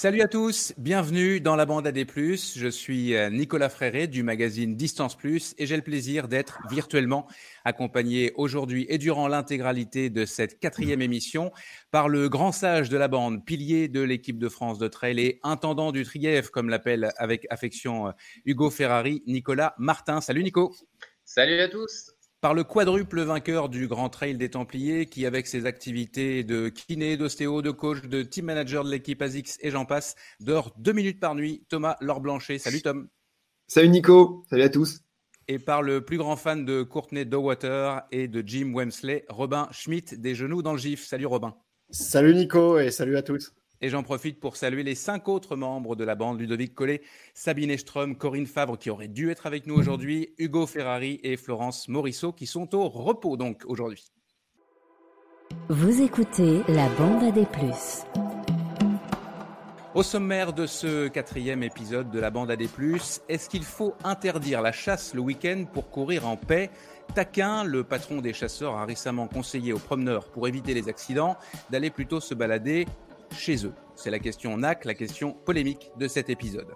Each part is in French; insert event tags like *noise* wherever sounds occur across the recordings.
Salut à tous, bienvenue dans la bande AD+. Je suis euh, Nicolas Fréré du magazine Distance Plus et j'ai le plaisir d'être virtuellement accompagné aujourd'hui et durant l'intégralité de cette quatrième émission par le grand sage de la bande, pilier de l'équipe de France de trail et intendant du Trièvre, comme l'appelle avec affection euh, Hugo Ferrari, Nicolas Martin. Salut Nico. Salut à tous par le quadruple vainqueur du Grand Trail des Templiers, qui avec ses activités de kiné, d'ostéo, de coach, de team manager de l'équipe ASICS et j'en passe, dort deux minutes par nuit, Thomas Laure-Blanchet. Salut Tom. Salut Nico, salut à tous. Et par le plus grand fan de Courtney Dowater et de Jim Wemsley, Robin Schmidt, des genoux dans le gif. Salut Robin. Salut Nico et salut à tous. Et j'en profite pour saluer les cinq autres membres de la bande Ludovic Collet, Sabine Estrom, Corinne Favre qui aurait dû être avec nous aujourd'hui, Hugo Ferrari et Florence Morisseau qui sont au repos donc aujourd'hui. Vous écoutez la bande à des plus. Au sommaire de ce quatrième épisode de la bande à des plus, est-ce qu'il faut interdire la chasse le week-end pour courir en paix? Taquin, le patron des chasseurs, a récemment conseillé aux promeneurs, pour éviter les accidents, d'aller plutôt se balader chez eux C'est la question NAC, la question polémique de cet épisode.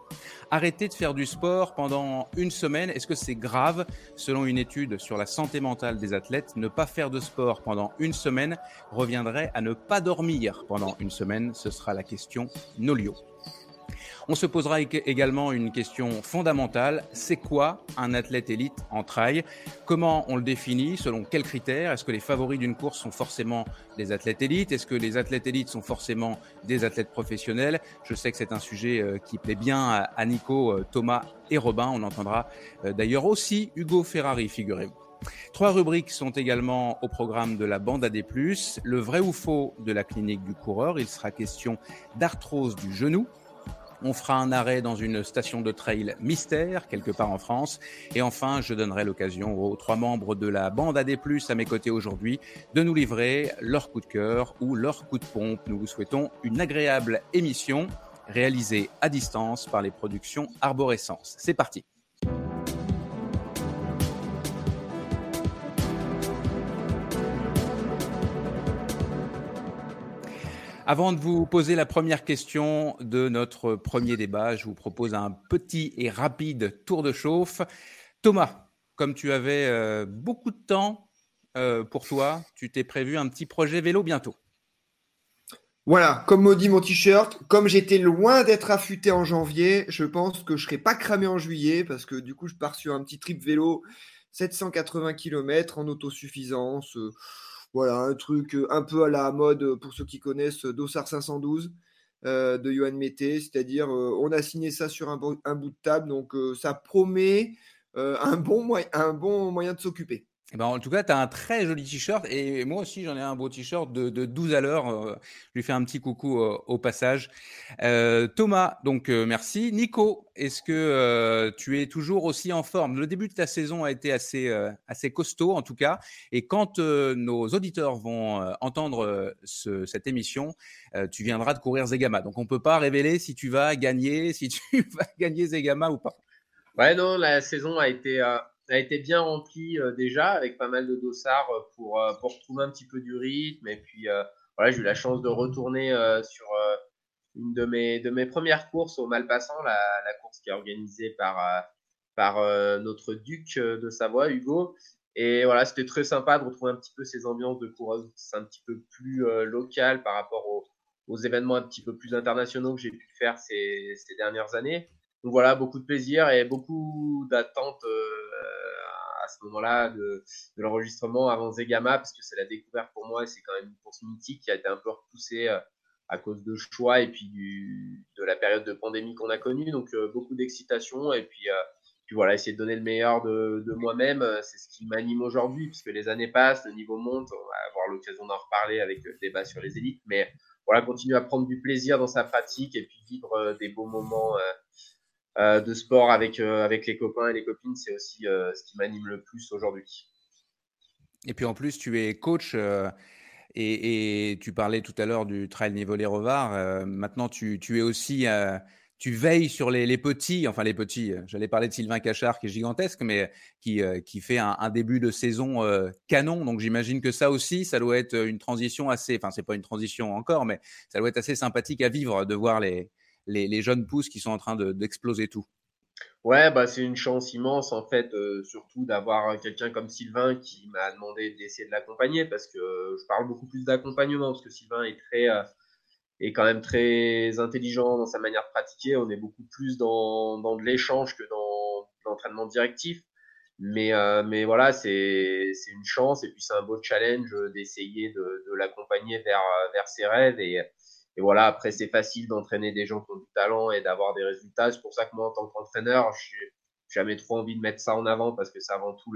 Arrêter de faire du sport pendant une semaine, est-ce que c'est grave Selon une étude sur la santé mentale des athlètes, ne pas faire de sport pendant une semaine reviendrait à ne pas dormir pendant une semaine? Ce sera la question Nolio. On se posera également une question fondamentale. C'est quoi un athlète élite en trail? Comment on le définit? Selon quels critères? Est-ce que les favoris d'une course sont forcément des athlètes élites? Est-ce que les athlètes élites sont forcément des athlètes professionnels? Je sais que c'est un sujet euh, qui plaît bien à Nico, euh, Thomas et Robin. On entendra euh, d'ailleurs aussi Hugo Ferrari, figurez-vous. Trois rubriques sont également au programme de la bande AD+. Le vrai ou faux de la clinique du coureur? Il sera question d'arthrose du genou. On fera un arrêt dans une station de trail mystère, quelque part en France. Et enfin, je donnerai l'occasion aux trois membres de la bande AD+, à mes côtés aujourd'hui, de nous livrer leur coup de cœur ou leur coup de pompe. Nous vous souhaitons une agréable émission réalisée à distance par les productions Arborescence. C'est parti. Avant de vous poser la première question de notre premier débat, je vous propose un petit et rapide tour de chauffe. Thomas, comme tu avais euh, beaucoup de temps euh, pour toi, tu t'es prévu un petit projet vélo bientôt. Voilà, comme maudit mon t-shirt, comme j'étais loin d'être affûté en janvier, je pense que je serai pas cramé en juillet parce que du coup, je pars sur un petit trip vélo 780 km en autosuffisance. Euh, voilà, un truc euh, un peu à la mode euh, pour ceux qui connaissent euh, Dossard 512 de Johan Mété, c'est-à-dire on a signé ça sur un, bout de table, donc ça promet un, bon un bon moyen de s'occuper. Eh ben, en tout cas, tu as un très joli t-shirt et moi aussi j'en ai un beau t-shirt de, 12 à l'heure. Euh, je lui fais un petit coucou euh, au passage. Euh, Thomas, donc merci. Nico, est-ce que tu es toujours aussi en forme? Le début de ta saison a été assez, assez costaud en tout cas. Et quand nos auditeurs vont entendre cette émission, tu viendras de courir Zegama. Donc on peut pas révéler si tu vas gagner, si tu *laughs* vas gagner Zegama ou pas. Ouais, non, la saison a été a été bien rempli euh, déjà avec pas mal de dossards euh, pour, euh, pour retrouver un petit peu du rythme. Et puis voilà, j'ai eu la chance de retourner sur une de mes, de mes premières courses au Malpassant, la, course qui est organisée par, par notre duc de Savoie, Hugo. Et voilà, c'était très sympa de retrouver un petit peu ces ambiances de coureuse un petit peu plus locales par rapport aux, événements un petit peu plus internationaux que j'ai pu faire ces, ces dernières années. Donc voilà, beaucoup de plaisir et beaucoup d'attente à ce moment-là de, l'enregistrement avant Zegama, parce que c'est la découverte pour moi et c'est quand même une course mythique qui a été un peu repoussée euh, à cause de choix et puis de la période de pandémie qu'on a connue. Donc euh, beaucoup d'excitation et puis, euh, puis voilà, essayer de donner le meilleur de, moi-même, c'est ce qui m'anime aujourd'hui, puisque les années passent, le niveau monte, on va avoir l'occasion d'en reparler avec le débat sur les élites, mais voilà, continuer à prendre du plaisir dans sa pratique et puis vivre des beaux moments de sport avec, euh, avec les copains et les copines, c'est aussi euh, ce qui m'anime le plus aujourd'hui. Et puis en plus, tu es coach. Et, tu parlais tout à l'heure du trail niveau les revards. maintenant, tu, tu, es aussi, tu veilles sur les, les, petits, enfin les petits. J'allais parler de Sylvain Cachard qui est gigantesque, mais qui, qui fait un, un, début de saison canon. Donc j'imagine que ça aussi, ça doit être une transition assez, enfin c'est pas une transition encore, mais ça doit être assez sympathique à vivre de voir les, les, jeunes pousses qui sont en train d'exploser tout Ouais, bah, c'est une chance immense en fait, surtout d'avoir quelqu'un comme Sylvain qui m'a demandé d'essayer de l'accompagner parce que je parle beaucoup plus d'accompagnement parce que Sylvain est très est quand même très intelligent dans sa manière de pratiquer. On est beaucoup plus dans, dans de l'échange que dans l'entraînement directif. Mais, euh, mais voilà, c'est une chance et puis c'est un beau challenge d'essayer de, de l'accompagner vers, vers ses rêves. Et, et voilà, après, c'est facile d'entraîner des gens qui ont du talent et d'avoir des résultats. C'est pour ça que moi, en tant qu'entraîneur, je n'ai jamais trop envie de mettre ça en avant parce que c'est avant tout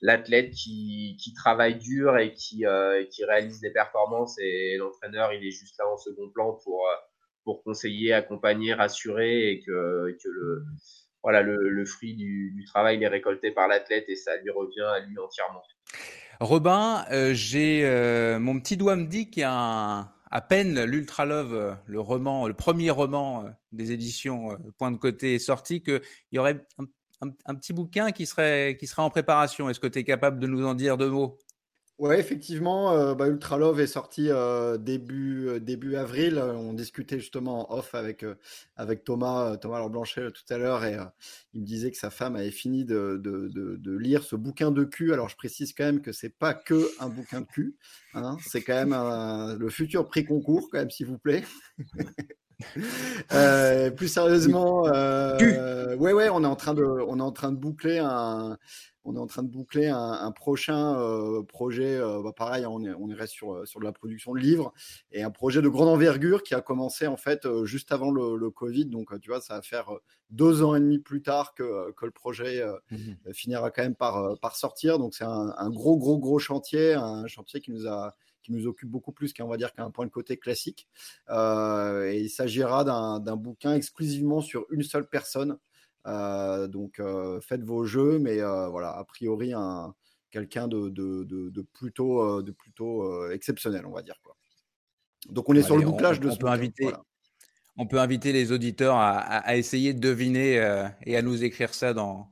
l'athlète qui, qui, travaille dur et qui, euh, qui réalise des performances et l'entraîneur il est juste là en second plan pour, euh, conseiller, accompagner, rassurer et que, le, fruit du, travail est récolté par l'athlète et ça lui revient à lui entièrement. Robin, euh, j'ai mon petit doigt me dit qu'il y a à peine l'Ultra Love, le roman, le premier roman des éditions Point de côté est sorti, qu'il y aurait un un, petit bouquin qui serait, qui serait en préparation. Est-ce que tu es capable de nous en dire deux mots? Oui, effectivement, euh, bah, Ultra Love est sorti euh, début, euh, début avril. On discutait justement en off avec, avec Thomas, Thomas Blanchet tout à l'heure et il me disait que sa femme avait fini de, de, de, lire ce bouquin de cul. Alors je précise quand même que c'est pas que un bouquin de cul, hein. c'est quand même le futur prix concours quand même, s'il vous plaît. *laughs* Euh, plus sérieusement, euh, ouais, ouais, on est en train de, on est en train de boucler un, on est en train de boucler un, prochain euh, projet. Bah, pareil, on est, on est reste sur, sur de la production de livres et un projet de grande envergure qui a commencé en fait juste avant le, Covid. Donc, tu vois, ça va faire deux ans et demi plus tard que, que le projet mmh finira quand même par, par sortir. Donc, c'est un, un, gros, gros, gros chantier, un chantier qui nous a nous occupe beaucoup plus qu'un va dire qu'un point de côté classique. Euh, et il s'agira d'un bouquin exclusivement sur une seule personne. Euh, donc euh, faites vos jeux, mais voilà, a priori un quelqu'un de, de, de, plutôt, de plutôt exceptionnel, on va dire quoi. Donc on est sur le bouclage de ce peut inviter, on peut inviter les auditeurs à, essayer de deviner euh, et à nous écrire ça dans,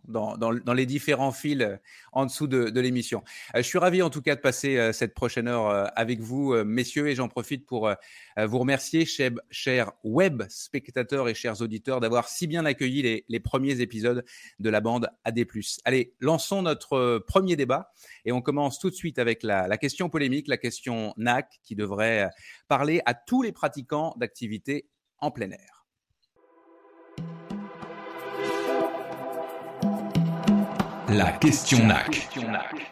les différents fils euh, en dessous de, l'émission. Euh, je suis ravi en tout cas de passer cette prochaine heure avec vous, messieurs, et j'en profite pour vous remercier, chers, web spectateurs et chers auditeurs, d'avoir si bien accueilli les, les, premiers épisodes de la bande AD+. Allez, lançons notre premier débat et on commence tout de suite avec la, la question polémique, la question NAC, qui devrait parler à tous les pratiquants d'activités en plein air. La question NAC.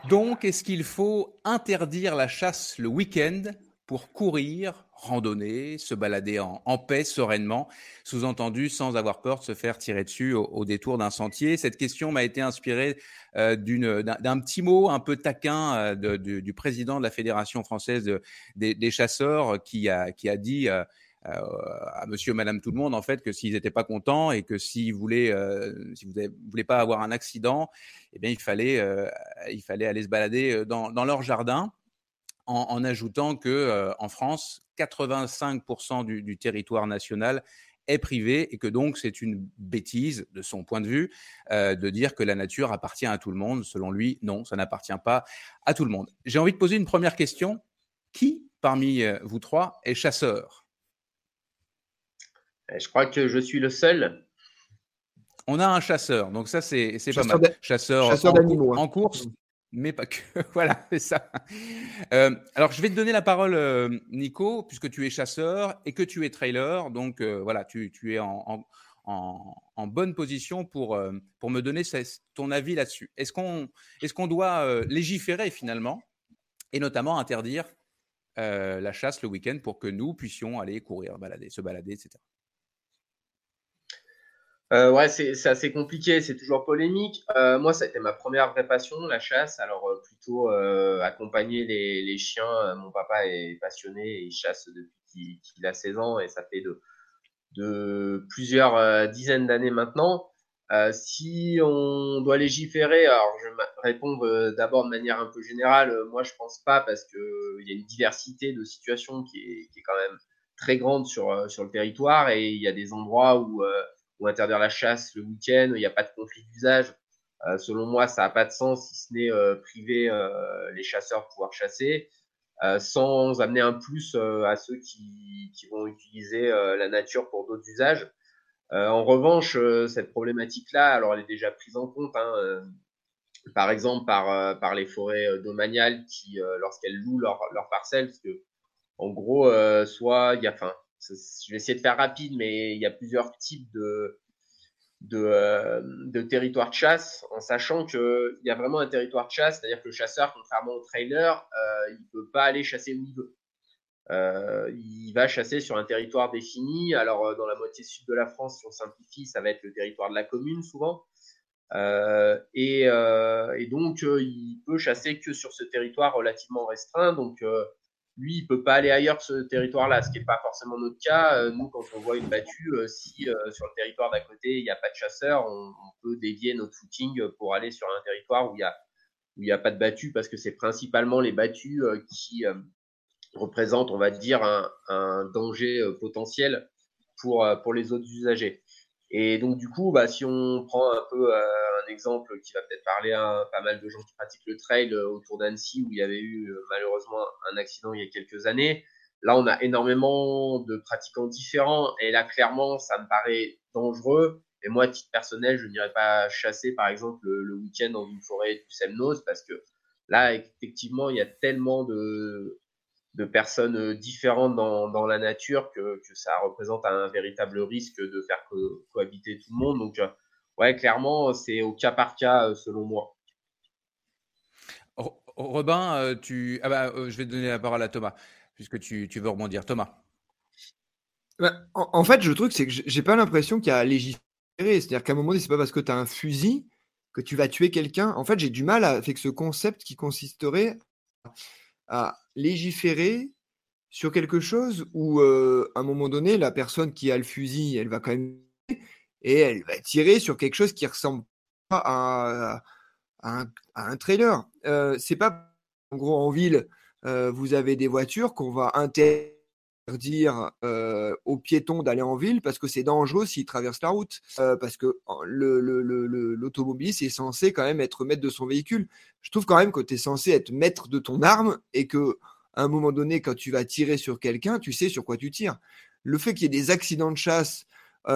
Donc, est-ce qu'il faut interdire la chasse le week-end pour courir, randonner, se balader en, paix, sereinement, sous-entendu sans avoir peur de se faire tirer dessus au, détour d'un sentier? Cette question m'a été inspirée euh, d'un petit mot un peu taquin euh, du, président de la Fédération française des, chasseurs qui a, qui a dit euh, à monsieur, madame, tout le monde, en fait, que s'ils n'étaient pas contents et que s'ils voulaient, euh, si vous ne voulez pas avoir un accident, eh bien, il fallait, euh, il fallait aller se balader dans, leur jardin. En, ajoutant que en France, 85% du, territoire national est privé et que donc c'est une bêtise de son point de vue euh, de dire que la nature appartient à tout le monde. Selon lui, non, ça n'appartient pas à tout le monde. J'ai envie de poser une première question. Qui parmi vous trois est chasseur? euh, je crois que je suis le seul. On a un chasseur, donc ça c'est pas mal. Chasseur, en, hein. en, course, mais pas que. *laughs* voilà, c'est ça. Euh, alors je vais te donner la parole, euh, Nico, puisque tu es chasseur et que tu es trailer. Donc voilà, tu, tu es en, en, en, bonne position pour, pour me donner ton avis là-dessus. Est-ce qu'on est qu'on doit légiférer finalement et notamment interdire la chasse le week-end pour que nous puissions aller courir, balader, se balader, etc. Euh, ouais, c'est assez compliqué, c'est toujours polémique. Euh, moi, ça a été ma première vraie passion, la chasse. Alors, euh, plutôt euh, accompagner les, chiens. Mon papa est passionné et il chasse depuis qu'il a 16 ans et ça fait de, plusieurs dizaines d'années maintenant. si on doit légiférer, alors je vais répondre d'abord de manière un peu générale. Moi, je pense pas parce que il y a une diversité de situations qui est, qui est quand même très grande sur, sur le territoire et il y a des endroits où ou interdire la chasse le week-end, il n'y a pas de conflit d'usage. Euh, selon moi, ça n'a pas de sens si ce n'est euh, priver euh, les chasseurs de pouvoir chasser. sans amener un plus à ceux qui, qui vont utiliser la nature pour d'autres usages. en revanche, cette problématique-là, alors elle est déjà prise en compte. Hein, par exemple par, par les forêts domaniales qui, lorsqu'elles louent leurs leur parcelles, parce que en gros, soit il y a, enfin, je vais essayer de faire rapide, mais il y a plusieurs types de, de, euh, de de chasse, en sachant qu'il y a vraiment un territoire de chasse, c'est-à-dire que le chasseur, contrairement au trailer, euh, il ne peut pas aller chasser où il veut. Euh, il va chasser sur un territoire défini. Alors, dans la moitié sud de la France, si on simplifie, ça va être le territoire de la commune souvent. Et, et, donc, il peut chasser que sur ce territoire relativement restreint. Donc, lui, il peut pas aller ailleurs ce territoire-là, ce qui n'est pas forcément notre cas. Euh, nous, quand on voit une battue, euh, si euh, sur le territoire d'à côté, il n'y a pas de chasseurs, on, peut dévier notre footing pour aller sur un territoire où il n'y a, il a pas de battue, parce que c'est principalement les battues qui représentent, on va dire, un, un danger potentiel pour, pour les autres usagers. Et donc, du coup, bah, si on prend un peu euh, un exemple qui va peut-être parler à pas mal de gens qui pratiquent le trail euh, autour d'Annecy, où il y avait eu euh, malheureusement un accident il y a quelques années, là, on a énormément de pratiquants différents. Et là, clairement, ça me paraît dangereux. Et moi, à titre personnel, je n'irais pas chasser, par exemple, le, le week-end dans une forêt du Semnos, parce que là, effectivement, il y a tellement de, de personnes euh, différentes dans, dans la nature que, que, ça représente un véritable risque de faire cohabiter tout le monde. Donc, euh, ouais, clairement, c'est au cas par cas euh, selon moi. Robin, tu... ah bah, je vais donner la parole à Thomas, puisque tu, tu veux rebondir. Thomas. Bah, en, fait, je trouve que c'est que j'ai pas l'impression qu'il y a à légiférer. C'est-à-dire qu'à un moment donné, c'est pas parce que tu as un fusil que tu vas tuer quelqu'un. En fait, j'ai du mal avec ce concept qui consisterait à légiférer sur quelque chose où, à un moment donné, la personne qui a le fusil, elle va quand même et elle va tirer sur quelque chose qui ressemble pas à, un, trailer. c'est pas en gros en ville, vous avez des voitures qu'on va interdire dire aux piétons d'aller en ville parce que c'est dangereux s'ils traversent la route. parce que l'automobiliste est censé quand même être maître de son véhicule. Je trouve quand même que tu es censé être maître de ton arme et que à un moment donné, quand tu vas tirer sur quelqu'un, tu sais sur quoi tu tires. Le fait qu'il y ait des accidents de chasse, ça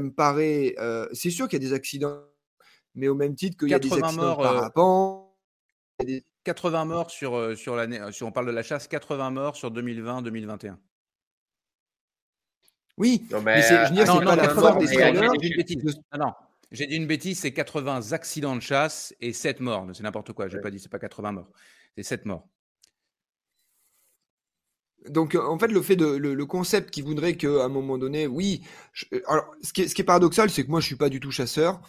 me paraît. c'est sûr qu'il y a des accidents, mais au même titre qu'il y a des accidents morts, de parapente. 80 morts sur, euh, sur l'année, euh, si on parle de la chasse, 80 morts sur 2020-2021. Oui, mais, je dis, non, non, j'ai dit une bêtise, c'est 80 accidents de chasse et 7 morts. C'est n'importe quoi, je n'ai pas dit c'est pas 80 morts, c'est 7 morts. Donc, euh, en fait, le fait de le, concept qui voudrait qu'à un moment donné, oui. alors, ce qui, est, ce qui est paradoxal, c'est que moi, je suis pas du tout chasseur.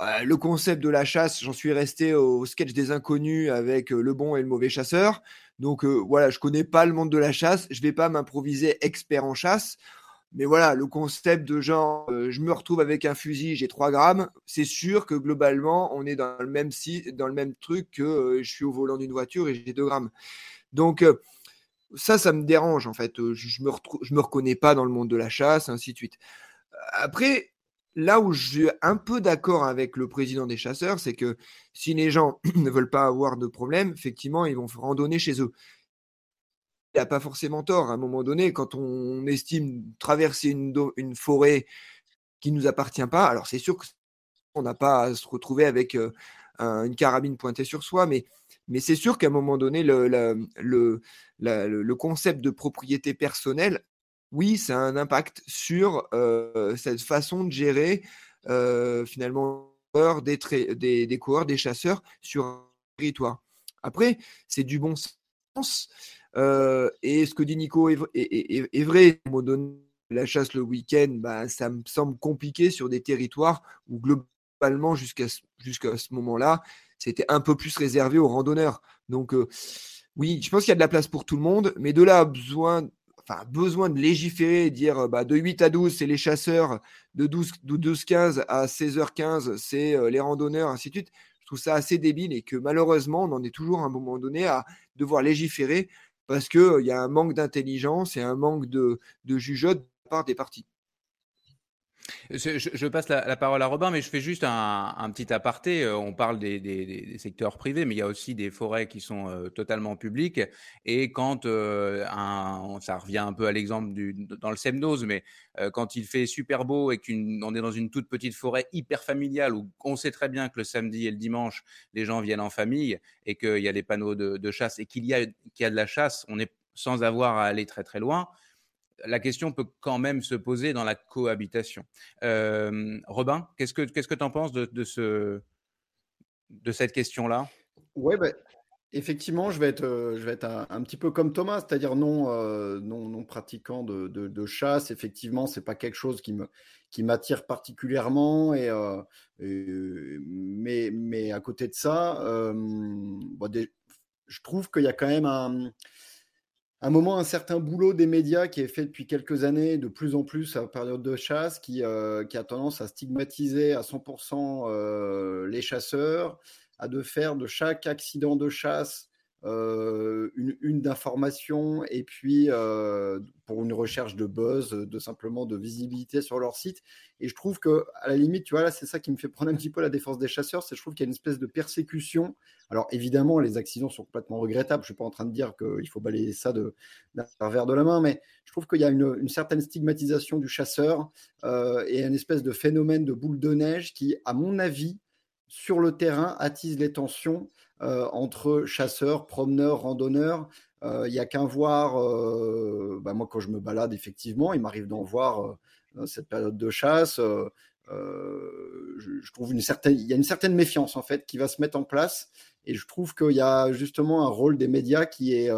Euh, le concept de la chasse, j'en suis resté au sketch des inconnus avec euh, le bon et le mauvais chasseur. Donc euh, voilà, je connais pas le monde de la chasse, je vais pas m'improviser expert en chasse. Mais voilà, le concept de genre, je me retrouve avec un fusil, j'ai 3 grammes, c'est sûr que globalement, on est dans le même, dans le même truc que je suis au volant d'une voiture et j'ai 2 grammes. Donc, ça, ça me dérange en fait. Je, me je me reconnais pas dans le monde de la chasse, ainsi de suite. Après, là où je suis un peu d'accord avec le président des chasseurs, c'est que si les gens *clears throat* ne veulent pas avoir de problème, effectivement, ils vont randonner chez eux. Il n'a pas forcément tort. À un moment donné, quand on estime traverser une, forêt qui ne nous appartient pas, alors c'est sûr qu'on n'a pas à se retrouver avec euh, une carabine pointée sur soi, mais, c'est sûr qu'à un moment donné, le concept de propriété personnelle oui, ça a un impact sur cette façon de gérer finalement des, des, coureurs, des chasseurs sur un territoire. Après, c'est du bon sens. et ce que dit Nico est, vrai. À la chasse le week-end, bah, ça me semble compliqué sur des territoires où globalement, jusqu'à ce moment-là, c'était un peu plus réservé aux randonneurs. Donc, oui, je pense qu'il y a de la place pour tout le monde, mais de là, besoin enfin, besoin de légiférer, dire bah, de 8 à 12, c'est les chasseurs, de 12, 12 15 à 16h15, c'est euh, les randonneurs, ainsi de suite. Je trouve ça assez débile et que malheureusement, on en est toujours à un moment donné à devoir légiférer parce qu'il euh, y a un manque d'intelligence et un manque de, de jugeote de part des partis. Je, passe la, parole à Robin, mais je fais juste un, petit aparté. Euh, on parle des, secteurs privés, mais il y a aussi des forêts qui sont euh, totalement publiques. Et quand euh, ça revient un peu à l'exemple dans le mais quand il fait super beau et qu'on est dans une toute petite forêt hyper familiale où on sait très bien que le samedi et le dimanche, les gens viennent en famille et qu'il y a des panneaux de, chasse et qu'il y a de la chasse, on est sans avoir à aller très très loin la question peut quand même se poser dans la cohabitation. Euh, Robin, qu'est-ce que qu'est-ce que tu en penses de, ce de cette question-là? Oui, bah, effectivement, je vais être euh, je vais être un, petit peu comme Thomas, c'est-à-dire non, euh, non non pratiquant de, de, chasse. Effectivement, c'est pas quelque chose qui me qui m'attire particulièrement et, mais mais à côté de ça, je trouve qu'il y a quand même un un moment, un certain boulot des médias qui est fait depuis quelques années, de plus en plus à période de chasse, qui, euh, qui a tendance à stigmatiser à 100% euh, les chasseurs, à de faire de chaque accident de chasse une, une d'information et puis euh, pour une recherche de buzz, de simplement de visibilité sur leur site. Et je trouve que à la limite, tu vois là, c'est ça qui me fait prendre un petit peu la défense des chasseurs, c'est je trouve qu'il y a une espèce de persécution. Alors évidemment, les accidents sont complètement regrettables. Je suis pas en train de dire qu'il faut balayer ça d'un revers de la main, mais je trouve qu'il y a une, une certaine stigmatisation du chasseur euh, et un espèce de phénomène de boule de neige qui, à mon avis, sur le terrain, attise les tensions euh, entre chasseurs, promeneurs, randonneurs. Euh, il n'y a qu'un voir, euh, bah, moi quand je me balade effectivement, il m'arrive d'en voir cette période de chasse. je, trouve une certaine, il y a une certaine méfiance en fait qui va se mettre en place, et je trouve qu'il y a justement un rôle des médias qui est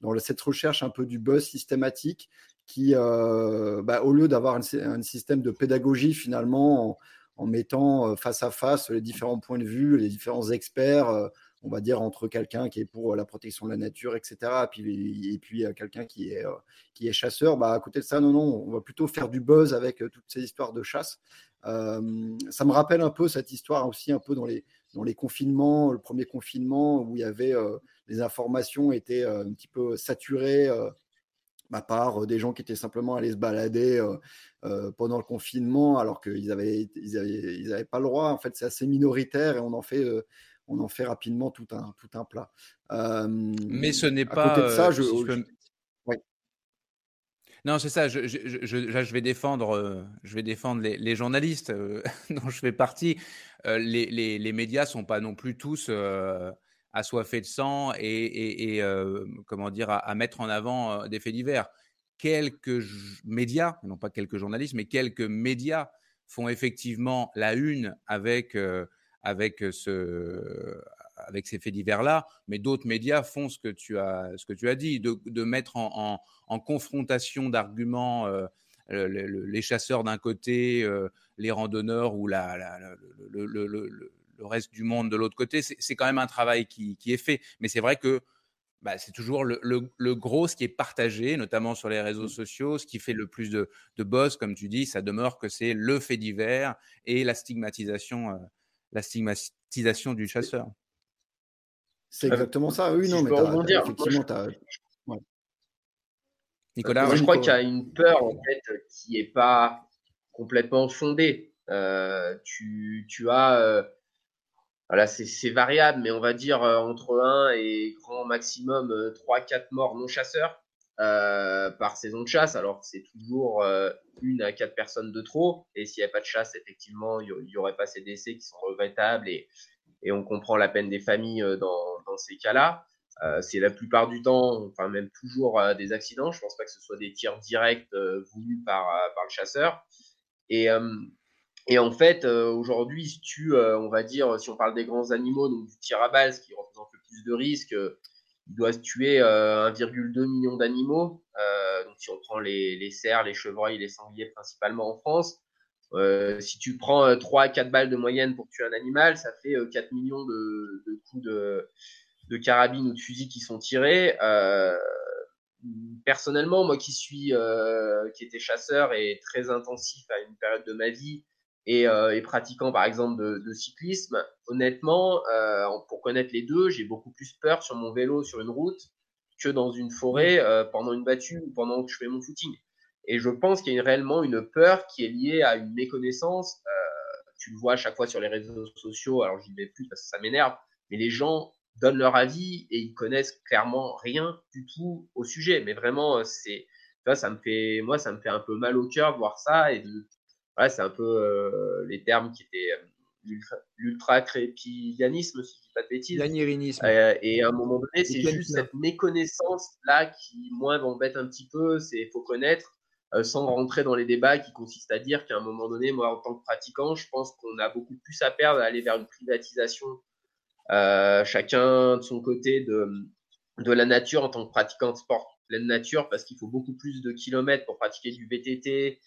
dans cette recherche un peu du buzz systématique, qui, bah, au lieu d'avoir un, système de pédagogie finalement en mettant euh, face à face les différents points de vue, les différents experts, euh, on va dire entre quelqu'un qui est pour la protection de la nature, etc., et puis, et puis quelqu'un qui est, euh, qui est chasseur, bah, à côté de ça, non, non, on va plutôt faire du buzz avec toutes ces histoires de chasse. ça me rappelle un peu cette histoire aussi, un peu dans les, dans les confinements, le premier confinement, où il y avait les informations étaient un petit peu saturées ma part, des gens qui étaient simplement allés se balader pendant le confinement alors qu'ils n'avaient ils avaient, avaient pas le droit. En fait, c'est assez minoritaire et on en fait, on en fait rapidement tout un, tout un plat. Mais ce n'est pas. Côté de ça, je, Non, c'est ça. Je, je, je, vais défendre, je vais défendre les, les journalistes *laughs* dont je fais partie. les, les, les, médias sont pas non plus tous assoiffé de sang et, euh, comment dire, à, mettre en avant euh, des faits divers. Quelques médias, non pas quelques journalistes, mais quelques médias font effectivement la une avec, euh, avec, ce, avec ces faits divers-là, mais d'autres médias font ce que tu as, ce que tu as dit, de, mettre en, confrontation d'arguments les chasseurs d'un côté, les randonneurs ou la, le, le reste du monde de l'autre côté. C'est quand même un travail qui, est fait. Mais c'est vrai que bah, c'est toujours le, gros, ce qui est partagé, notamment sur les réseaux mmh. sociaux, ce qui fait le plus de, de buzz, comme tu dis, ça demeure que c'est le fait divers et la stigmatisation, la stigmatisation du chasseur. C'est exactement ça. Oui, non, mais effectivement, Nicolas, je crois qu'il y a une peur en fait qui n'est pas complètement fondée. Euh, tu, tu, as euh, voilà, c'est variable, mais on va dire euh, entre 1 et grand maximum 3-4 euh, morts non chasseurs euh, par saison de chasse. Alors c'est toujours une à quatre personnes de trop. Et s'il n'y a pas de chasse, effectivement, il n'y aurait pas ces décès qui sont regrettables et, on comprend la peine des familles dans, dans ces cas-là. c'est la plupart du temps, enfin même toujours des accidents. Je pense pas que ce soit des tirs directs voulus par, le chasseur. Et et en fait, euh, aujourd'hui, si tu, euh, on va dire, si on parle des grands animaux, donc du tir à balle, ce qui représente le plus de risques, euh, il doit se tuer 1,2 million d'animaux. donc si on prend les, cerfs, les chevreuils, les sangliers principalement en France, si tu prends 3 à 4 balles de moyenne pour tuer un animal, ça fait 4 millions de, de coups de, de, carabine ou de fusil qui sont tirés. personnellement, moi qui suis, qui était chasseur et très intensif à une période de ma vie, euh, et, pratiquant par exemple de, cyclisme, honnêtement, euh, pour connaître les deux, j'ai beaucoup plus peur sur mon vélo sur une route que dans une forêt euh, pendant une battue ou pendant que je fais mon footing. Et je pense qu'il y a réellement une peur qui est liée à une méconnaissance. Euh, tu le vois à chaque fois sur les réseaux sociaux, alors j'y vais plus parce que ça m'énerve, mais les gens donnent leur avis et ils connaissent clairement rien du tout au sujet. Mais vraiment, c'est, ça me fait, moi, ça me fait un peu mal au cœur de voir ça et de, c'est un peu euh, les termes qui étaient l'ultra-crépillianisme, si je dis pas de bêtises. Euh, et à un moment donné, c'est juste cette méconnaissance-là qui, moi, m'embête un petit peu. C'est faut connaître, euh, sans rentrer dans les débats qui consistent à dire qu'à un moment donné, moi, en tant que pratiquant, je pense qu'on a beaucoup plus à perdre à aller vers une privatisation, euh, chacun de son côté, de, de la nature en tant que pratiquant de sport pleine nature, parce qu'il faut beaucoup plus de kilomètres pour pratiquer du VTT,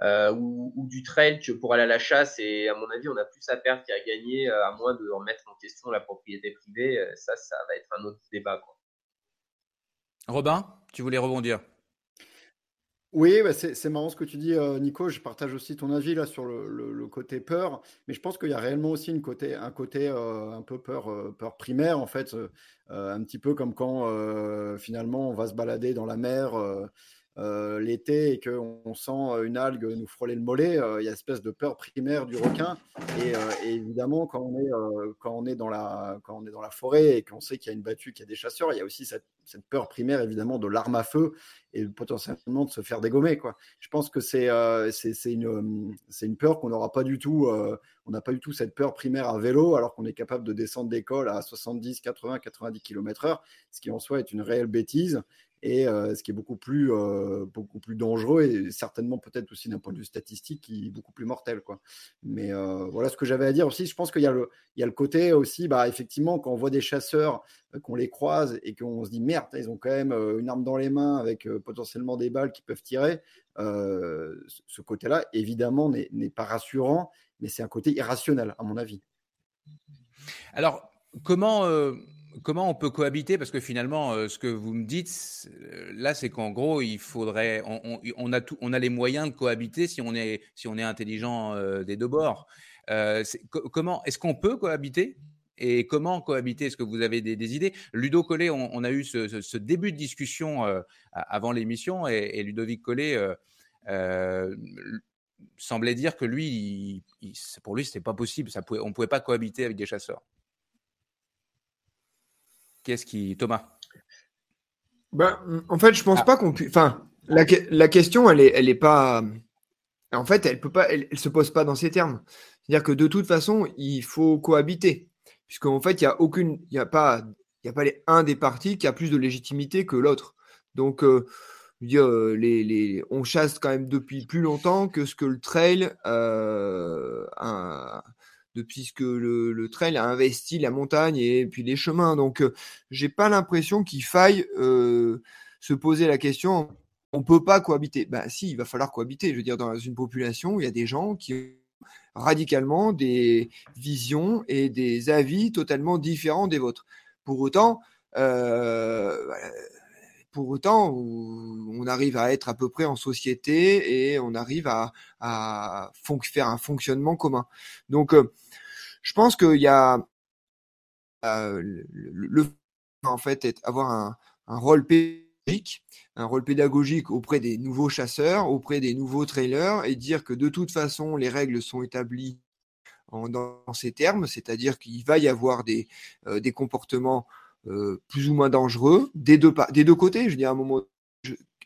euh, ou, du trail que pour aller à la chasse. Et à mon avis, on a plus à perdre qu'à gagner, euh, à moins de remettre en question la propriété privée. Euh, ça, ça va être un autre débat. Quoi. Robin, tu voulais rebondir oui, bah, c'est marrant ce que tu dis, Nico. Je partage aussi ton avis là sur le, côté peur, mais je pense qu'il y a réellement aussi une côté, un côté un peu peur, peur primaire en fait, un petit peu comme quand finalement on va se balader dans la mer euh, l'été et qu'on sent une algue nous frôler le mollet, euh, il y a une espèce de peur primaire du requin. Et, euh, évidemment, quand on, est, quand, on est dans la, quand on est dans la forêt et qu'on sait qu'il y a une battue, qu'il y a des chasseurs, il y a aussi cette, peur primaire, évidemment, de l'arme à feu et potentiellement de se faire dégommer. Quoi. Je pense que c'est c'est une, une peur qu'on n'aura pas du tout. on n'a pas du tout cette peur primaire à vélo, alors qu'on est capable de descendre d'école à 70, 80, 90 km/h, ce qui en soi est une réelle bêtise et euh, ce qui est beaucoup plus, euh, beaucoup plus dangereux et certainement peut-être aussi d'un point de vue statistique qui est beaucoup plus mortel. Quoi. Mais euh, voilà ce que j'avais à dire aussi. Je pense qu'il y, a le, il y a le côté aussi, bah, effectivement, quand on voit des chasseurs, qu'on les croise et qu'on se dit merde, ils ont quand même une arme dans les mains avec potentiellement des balles qui peuvent tirer. ce côté-là, évidemment, n'est pas rassurant, mais c'est un côté irrationnel, à mon avis. Alors, comment comment on peut cohabiter? Parce que finalement, euh, ce que vous me dites, euh, là, c'est qu'en gros, il faudrait, on, a les moyens de cohabiter si on est, est intelligent euh, des deux bords. comment est-ce qu'on peut cohabiter? Et comment cohabiter? Est-ce que vous avez des, idées? Ludo Collet, on, a eu ce, début de discussion avant l'émission et, Ludovic Collet semblait dire que lui, pour lui, c'était pas possible. Ça pouvait, on pouvait pas cohabiter avec des chasseurs. Qu'est-ce qui. Thomas? Ben, En fait, je pense ah. pas qu'on puisse. Enfin, la, la, question, elle est, elle est pas. En fait, elle peut pas, elle, se pose pas dans ces termes. C'est-à-dire que de toute façon, il faut cohabiter, puisqu'en fait, il y a aucune, il y a pas, il y a pas les, un des partis qui a plus de légitimité que l'autre. Donc, euh, euh, les, les, on chasse quand même depuis plus longtemps que ce que le trail euh, a, depuis que le, trail a investi la montagne et puis les chemins. Donc, euh, j'ai pas l'impression qu'il faille euh, se poser la question. On peut pas cohabiter. Ben, si, il va falloir cohabiter. Je veux dire, dans une population, il y a des gens qui ont radicalement des visions et des avis totalement différents des vôtres. Pour autant, euh, pour autant, on arrive à être à peu près en société et on arrive à, faire un fonctionnement commun. Donc, euh, je pense qu'il y a euh, le, en fait avoir un, rôle pédagogique, un rôle pédagogique auprès des nouveaux chasseurs, auprès des nouveaux trailers, et dire que de toute façon les règles sont établies dans, ces termes, c'est-à-dire qu'il va y avoir des, euh, des comportements euh, plus ou moins dangereux des deux, des deux côtés. Je dire, à un moment,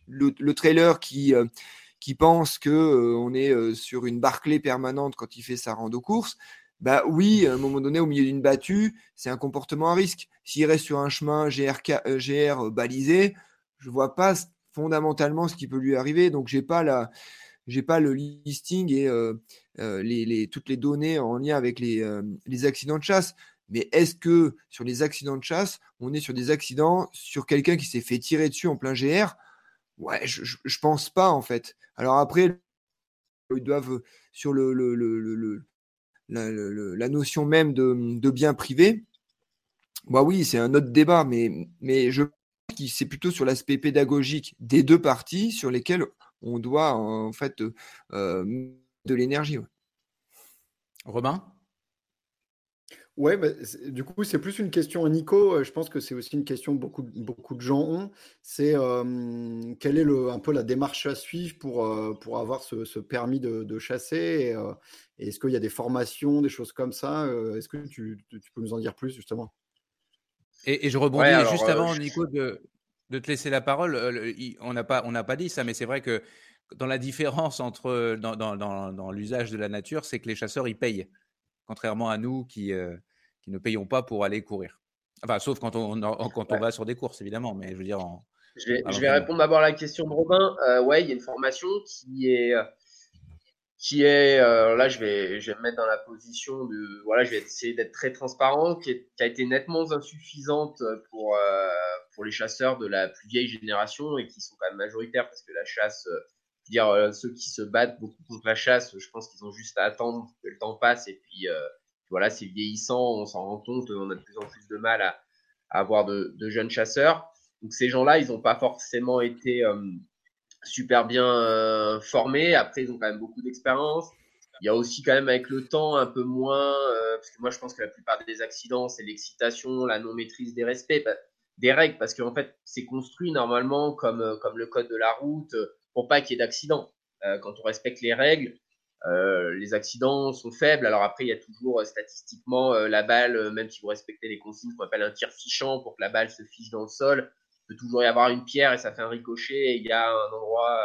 le, trailer qui, euh, qui pense que euh, on est sur une Barclay permanente quand il fait sa rando course, bah oui, à un moment donné, au milieu d'une battue, c'est un comportement à risque. S'il reste sur un chemin GR, GR balisé, je vois pas fondamentalement ce qui peut lui arriver. Donc j'ai pas la, j'ai pas le listing et les, toutes les données en lien avec les, les accidents de chasse. Mais est-ce que sur les accidents de chasse, on est sur des accidents sur quelqu'un qui s'est fait tirer dessus en plein GR Ouais, je, je, pense pas en fait. Alors après, ils doivent sur le, la, notion même de, bien privé. Bah oui, c'est un autre débat, mais, mais je pense que c'est plutôt sur l'aspect pédagogique des deux parties sur lesquels on doit en fait euh, de l'énergie. Robin? Ouais, bah, du coup, c'est plus une question à Nico. Je pense que c'est aussi une question que beaucoup, beaucoup de gens ont. C'est quelle est le, un peu la démarche à suivre pour, pour avoir ce, permis de, chasser et, Est-ce qu'il y a des formations, des choses comme ça Est-ce que tu, peux nous en dire plus justement? Et, je rebondis juste avant, Nico, de, de, te laisser la parole. On n'a pas, on pas dit ça, mais c'est vrai que dans la différence entre dans, dans, dans, dans l'usage de la nature, c'est que les chasseurs, ils payent contrairement à nous qui, euh, qui ne payons pas pour aller courir. Enfin, sauf quand on, quand on va sur des courses, évidemment, mais je veux dire. je vais, je vais répondre d'abord à la question de Robin. Euh, ouais, il y a une formation qui est. Qui est là, je vais, je vais me mettre dans la position de. Voilà, je vais essayer d'être très transparent, qui, qui, a été nettement insuffisante pour, pour les chasseurs de la plus vieille génération et qui sont quand même majoritaires parce que la chasse dire euh, ceux qui se battent beaucoup contre la chasse, je pense qu'ils ont juste à attendre que le temps passe et puis euh, voilà, c'est vieillissant, on s'en rend compte, on a de plus en plus de mal à, avoir de, jeunes chasseurs. Donc ces gens-là, ils n'ont pas forcément été euh, super bien formés. Après, ils ont quand même beaucoup d'expérience. Il y a aussi quand même avec le temps un peu moins, parce que moi je pense que la plupart des accidents, c'est l'excitation, la non-maîtrise des respects, bah, des règles, parce qu'en fait, c'est construit normalement comme, comme le code de la route pour pas qu'il y ait d'accidents. Euh, quand on respecte les règles, euh, les accidents sont faibles. Alors après, il y a toujours euh, statistiquement la balle, même si vous respectez les consignes, qu'on appelle un tir fichant pour que la balle se fiche dans le sol. Il peut toujours y avoir une pierre et ça fait un ricochet. Et il y a un endroit,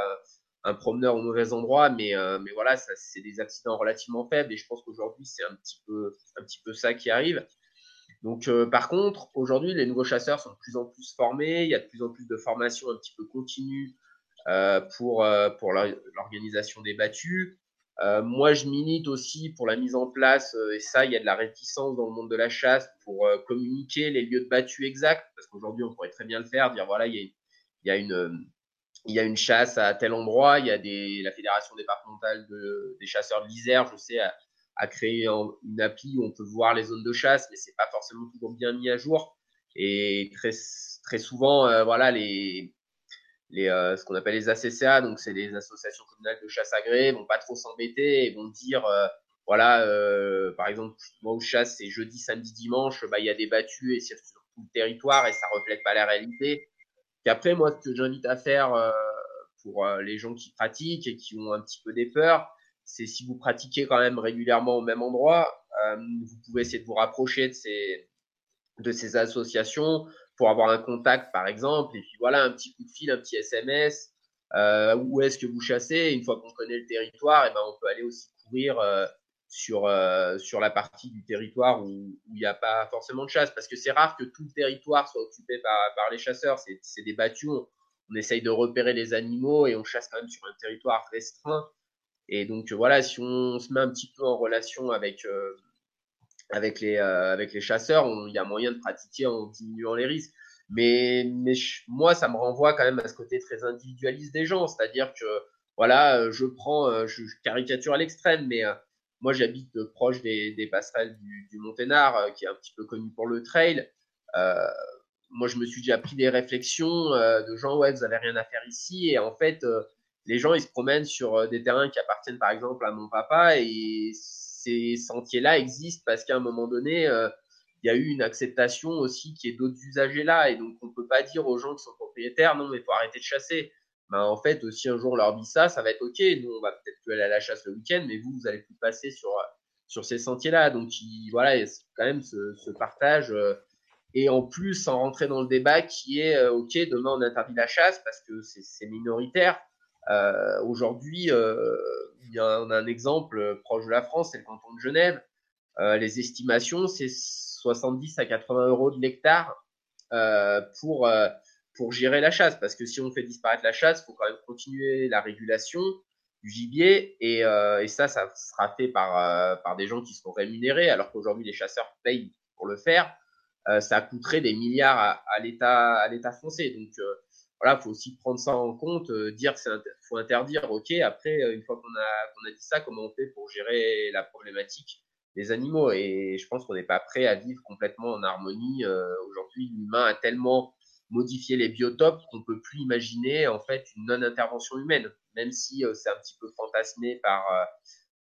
un promeneur au mauvais endroit, mais, mais voilà, c'est des accidents relativement faibles. Et je pense qu'aujourd'hui, c'est un petit peu, un petit peu ça qui arrive. Donc, par contre, aujourd'hui, les nouveaux chasseurs sont de plus en plus formés. Il y a de plus en plus de formations un petit peu continues pour, euh, pour l'organisation des battues. Euh, moi, je milite aussi pour la mise en place, et ça, il y a de la réticence dans le monde de la chasse, pour communiquer les lieux de battues exacts, parce qu'aujourd'hui, on pourrait très bien le faire, dire voilà, il y a, y a une y a une chasse à tel endroit, il y a des, la fédération départementale de, des chasseurs de l'Isère, je sais, a, a créé une appli où on peut voir les zones de chasse, mais c'est pas forcément toujours bien mis à jour. Et très, très souvent, voilà, les, les, euh, ce qu'on appelle les ACCA, donc c'est les associations communales de chasse agréées, vont pas trop s'embêter et vont dire, euh, voilà, euh, par exemple, moi où je chasse, c'est jeudi, samedi, dimanche, bah, il y a des battues et c'est sur tout le territoire et ça reflète pas la réalité. Et après, moi, ce que j'invite à faire pour les gens qui pratiquent et qui ont un petit peu des peurs, c'est si vous pratiquez quand même régulièrement au même endroit, vous pouvez essayer de vous rapprocher de ces, de ces associations pour avoir un contact, par exemple, et puis voilà, un petit coup de fil, un petit SMS, euh, où est-ce que vous chassez, une fois qu'on connaît le territoire, et eh ben, on peut aller aussi courir euh, sur, euh, sur la partie du territoire où il n'y a pas forcément de chasse, parce que c'est rare que tout le territoire soit occupé par, par les chasseurs, c'est des battus, on, essaye de repérer les animaux et on chasse quand même sur un territoire restreint. Et donc voilà, si on se met un petit peu en relation avec, avec les, euh, avec les chasseurs, il y a moyen de pratiquer en diminuant les risques. Mais, mais moi, ça me renvoie quand même à ce côté très individualiste des gens. C'est-à-dire que, voilà, euh, je prends, euh, je, caricature à l'extrême, mais moi, j'habite proche des, des passerelles du, du Monténard, qui est un petit peu connu pour le trail. moi, je me suis déjà pris des réflexions de gens, ouais, vous avez rien à faire ici. Et en fait, les gens, ils se promènent sur des terrains qui appartiennent, par exemple, à mon papa. Et ces sentiers-là existent parce qu'à un moment donné, euh, il y a eu une acceptation aussi qui est d'autres usagers là. Et donc, on ne peut pas dire aux gens qui sont propriétaires, non, mais il faut arrêter de chasser. Ben, en fait, si un jour on leur dit ça, ça va être OK. Nous, on va peut-être plus aller à la chasse le week-end, mais vous, vous allez plus passer sur, ces sentiers-là. Donc, voilà, il y a quand même ce, partage. Euh, et en plus, sans rentrer dans le débat qui est euh, OK, demain on interdit la chasse parce que c'est minoritaire. Aujourd'hui, il y a, on a un exemple euh, proche de la France, c'est le canton de Genève. Euh, les estimations, c'est 70 à 80 euros de l'hectare euh, pour, pour gérer la chasse. Parce que si on fait disparaître la chasse, il faut quand même continuer la régulation du gibier. Et, et ça, ça sera fait par, par des gens qui seront rémunérés, alors qu'aujourd'hui, les chasseurs payent pour le faire. ça coûterait des milliards à, à l'État français. Donc, voilà, faut aussi prendre ça en compte, euh, dire qu'il faut interdire, ok. Après, euh, une fois qu'on a, dit ça, comment on fait pour gérer la problématique des animaux? Et je pense qu'on n'est pas prêt à vivre complètement en harmonie. Euh, aujourd'hui, l'humain a tellement modifié les biotopes qu'on peut plus imaginer en fait une non-intervention humaine, même si c'est un petit peu fantasmé par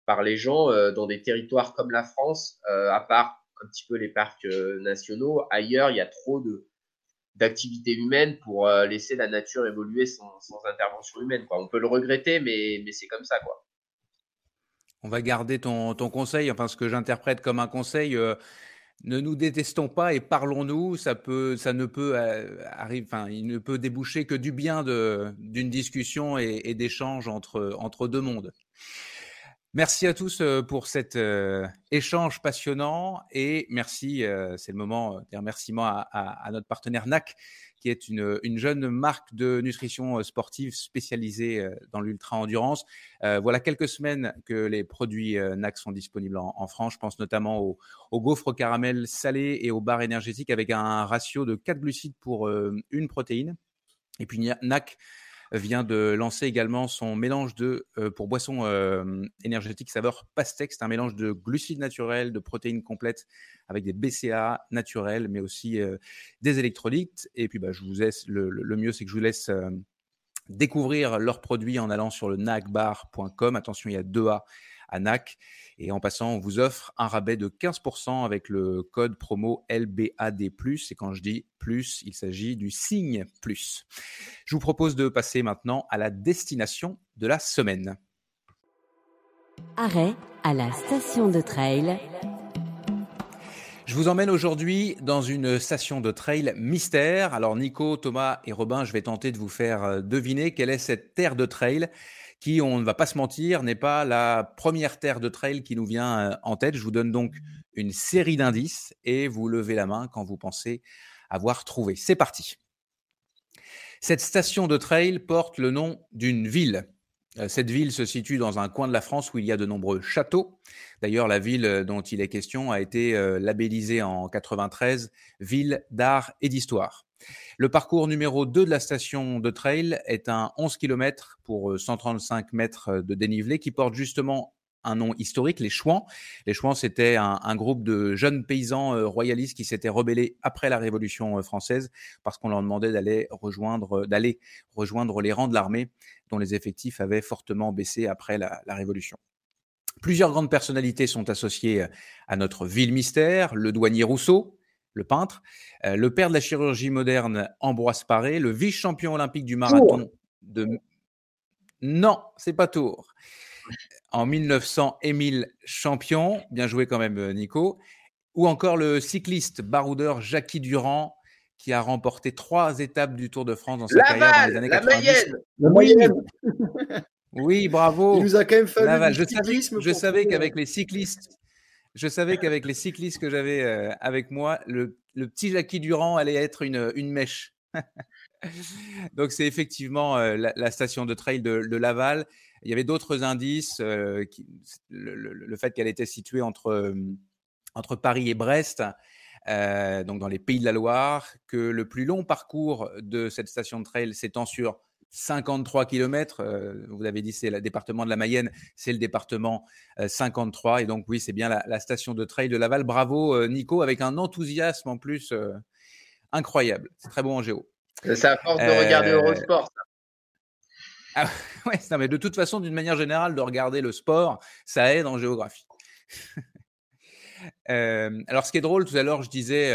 par les gens dans des territoires comme la France, à part un petit peu les parcs nationaux. Ailleurs, il y a trop de d'activités humaines pour laisser la nature évoluer sans, intervention humaine. On peut le regretter, mais, c'est comme ça. On va garder ton, conseil, enfin ce que j'interprète comme un conseil ne nous détestons pas et parlons-nous. Ça ne peut euh, enfin, il ne peut déboucher que du bien d'une discussion et, d'échange entre entre deux mondes. Merci à tous euh, pour cet euh, échange passionnant et merci, c'est le moment des remerciements à, notre partenaire NAC qui est une, une, jeune marque de nutrition sportive spécialisée dans l'ultra-endurance. Euh, voilà quelques semaines que les produits NAC sont disponibles en, en, France. Je pense notamment aux au gaufres caramel salé et aux barres énergétiques avec un ratio de 4 glucides pour une protéine. Et puis NAC vient de lancer également son mélange de euh, pour boisson euh, énergétique saveur pastèque. C'est un mélange de glucides naturels, de protéines complètes avec des BCA naturels, mais aussi euh, des électrolytes. Et puis, bah, je vous laisse le, le mieux, c'est que je vous laisse découvrir leurs produits en allant sur le nacbar.com. Attention, il y a deux A à NAC. Et en passant, on vous offre un rabais de 15% avec le code promo LBAD+. Et quand je dis plus, il s'agit du signe plus. Je vous propose de passer maintenant à la destination de la semaine. Arrêt à la station de trail. Je vous emmène aujourd'hui dans une station de trail mystère. Alors Nico, Thomas et Robin, je vais tenter de vous faire euh, deviner quelle est cette terre de trail qui, on ne va pas se mentir, n'est pas la première terre de trail qui nous vient euh, en tête. Je vous donne donc une série d'indices et vous levez la main quand vous pensez avoir trouvé. C'est parti. Cette station de trail porte le nom d'une ville. Euh, cette ville se situe dans un coin de la France où il y a de nombreux châteaux. D'ailleurs, la ville euh, dont il est question a été labellisée en 93 ville d'art et d'histoire. Le parcours numéro 2 de la station de trail est un 11 km pour 135 euh, mètres euh, de dénivelé qui porte justement un nom historique, les Chouans. Les Chouans, c'était un, groupe de jeunes paysans euh, royalistes qui s'étaient rebellés après la Révolution française parce qu'on leur demandait d'aller rejoindre, d'aller rejoindre les rangs de l'armée dont les effectifs avaient fortement baissé après la Révolution. Plusieurs grandes personnalités sont associées à notre ville mystère, le douanier Rousseau, le peintre, euh, le père de la chirurgie moderne, Ambroise Paré, le vice-champion olympique du marathon de. Non, c'est pas Tour. En 1900, Émile Champion, bien joué quand même, euh, Nico. Ou encore le cycliste baroudeur Jackie Durand, qui a remporté trois étapes du Tour de France dans sa carrière dans les années la 90. La moyenne. Oui, bravo. Il nous a quand même fallu je savais, je savais qu'avec les cyclistes, je savais qu'avec les cyclistes que j'avais euh, avec moi, le, petit Jackie Durand allait être une, mèche. *laughs* Donc c'est effectivement euh, la, station de trail de, Laval. Il y avait d'autres indices, euh, le, fait qu'elle était située entre Paris et Brest, donc dans les Pays de la Loire, que le plus long parcours de cette station de trail s'étend sur 53 km. Euh, vous avez dit, c'est le département de la Mayenne, c'est le département 53. Euh, et donc, oui, c'est bien la, station de trail de Laval. Bravo, euh, Nico, avec un enthousiasme en plus incroyable. C'est très bon en géo. C'est à force de regarder Eurosport. Ah, *laughs* ouais, non, mais de toute façon, d'une manière générale, de regarder le sport, ça aide en géographie. *laughs* alors, ce qui est drôle, tout à l'heure, je disais,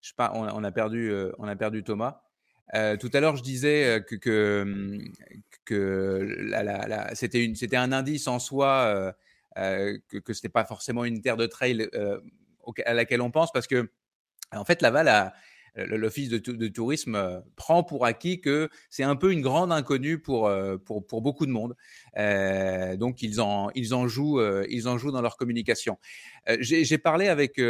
je pas, on, a perdu, on a perdu Thomas. Tout à l'heure, je disais que, la, c'était un indice en soi que, ce n'était pas forcément une terre de trail à laquelle on pense parce que, en fait, Laval l'office de, tourisme prend pour acquis que c'est un peu une grande inconnue pour, beaucoup de monde. Donc ils en, jouent, dans leur communication. J'ai parlé avec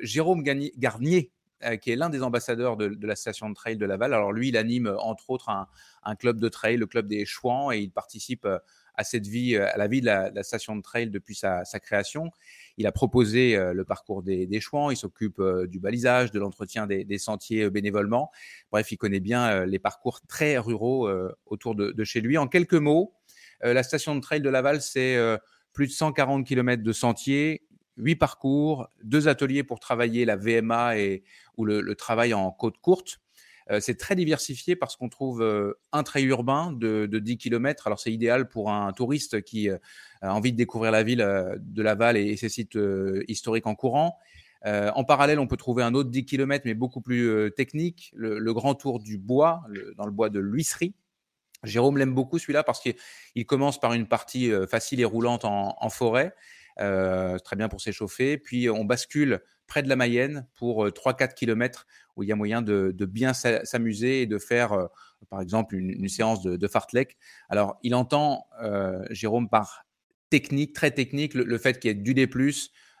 Jérôme Garnier qui est l'un des ambassadeurs de, la station de trail de Laval. Alors lui, il anime euh, entre autres un, club de trail, le club des Chouans, et il participe euh, à cette vie, à la vie de la, station de trail depuis sa, création. Il a proposé le parcours des, des Chouans, il s'occupe du balisage, de l'entretien des, sentiers bénévolement. Bref, il connaît bien les parcours très ruraux autour de, de, chez lui. En quelques mots, la station de trail de Laval, c'est plus de 140 km de sentiers, huit parcours, deux ateliers pour travailler la VMA et ou le, travail en côte courte. Euh, c'est très diversifié parce qu'on trouve euh, un trail urbain de, 10 km. Alors c'est idéal pour un touriste qui euh, a envie de découvrir la ville de Laval et, ses sites historiques en courant. en parallèle, on peut trouver un autre 10 km, mais beaucoup plus technique, le, Grand Tour du Bois, dans le bois de l'Huisserie. Jérôme l'aime beaucoup celui-là parce qu'il commence par une partie facile et roulante en, forêt, très bien pour s'échauffer. Puis on bascule près de la Mayenne pour 3-4 km où il y a moyen de, bien s'amuser et de faire, par exemple, une, séance de, de, fartlek. Alors, il entend, Jérôme, par technique, très technique, le, fait qu'il y ait du D+,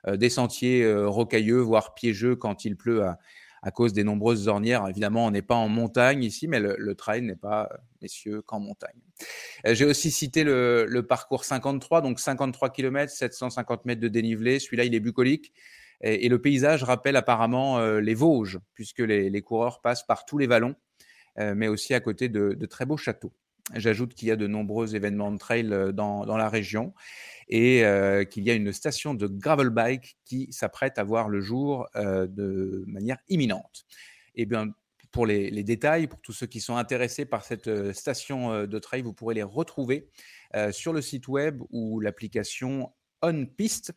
des sentiers rocailleux, voire piégeux quand il pleut à, à cause des nombreuses ornières. Évidemment, on n'est pas en montagne ici, mais le, trail n'est pas, messieurs, qu'en montagne. Euh, j'ai aussi cité le, parcours 53, donc 53 km, 750 mètres de dénivelé. Celui-là, il est bucolique. Et, le paysage rappelle apparemment euh, les Vosges, puisque les, coureurs passent par tous les vallons, euh, mais aussi à côté de très beaux châteaux. J'ajoute qu'il y a de nombreux événements de trail dans, dans la région et qu'il y a une station de gravel bike qui s'apprête à voir le jour de manière imminente. Et eh bien, pour les, détails, pour tous ceux qui sont intéressés par cette station de trail, vous pourrez les retrouver sur le site web ou l'application OnPiste.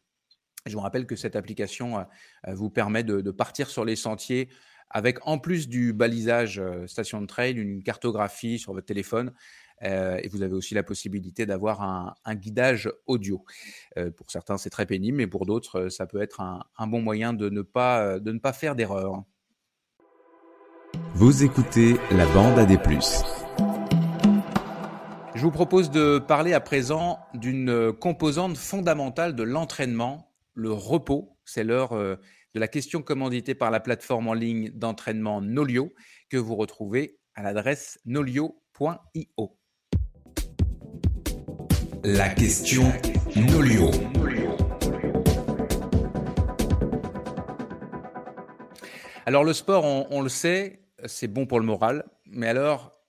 Je vous rappelle que cette application vous permet de partir sur les sentiers avec en plus du balisage station de trail, une cartographie sur votre téléphone. et vous avez aussi la possibilité d'avoir un, guidage audio. pour certains, c'est très pénible, mais pour d'autres, ça peut être un, bon moyen de ne pas, de ne pas faire d'erreur. Vous écoutez la bande plus. Je vous propose de parler à présent d'une composante fondamentale de l'entraînement, le repos. C'est l'heure de la question commanditée par la plateforme en ligne d'entraînement Nolio que vous retrouvez à l'adresse nolio.io. La question Nolio. Alors le sport, on, le sait, c'est bon pour le moral, mais alors,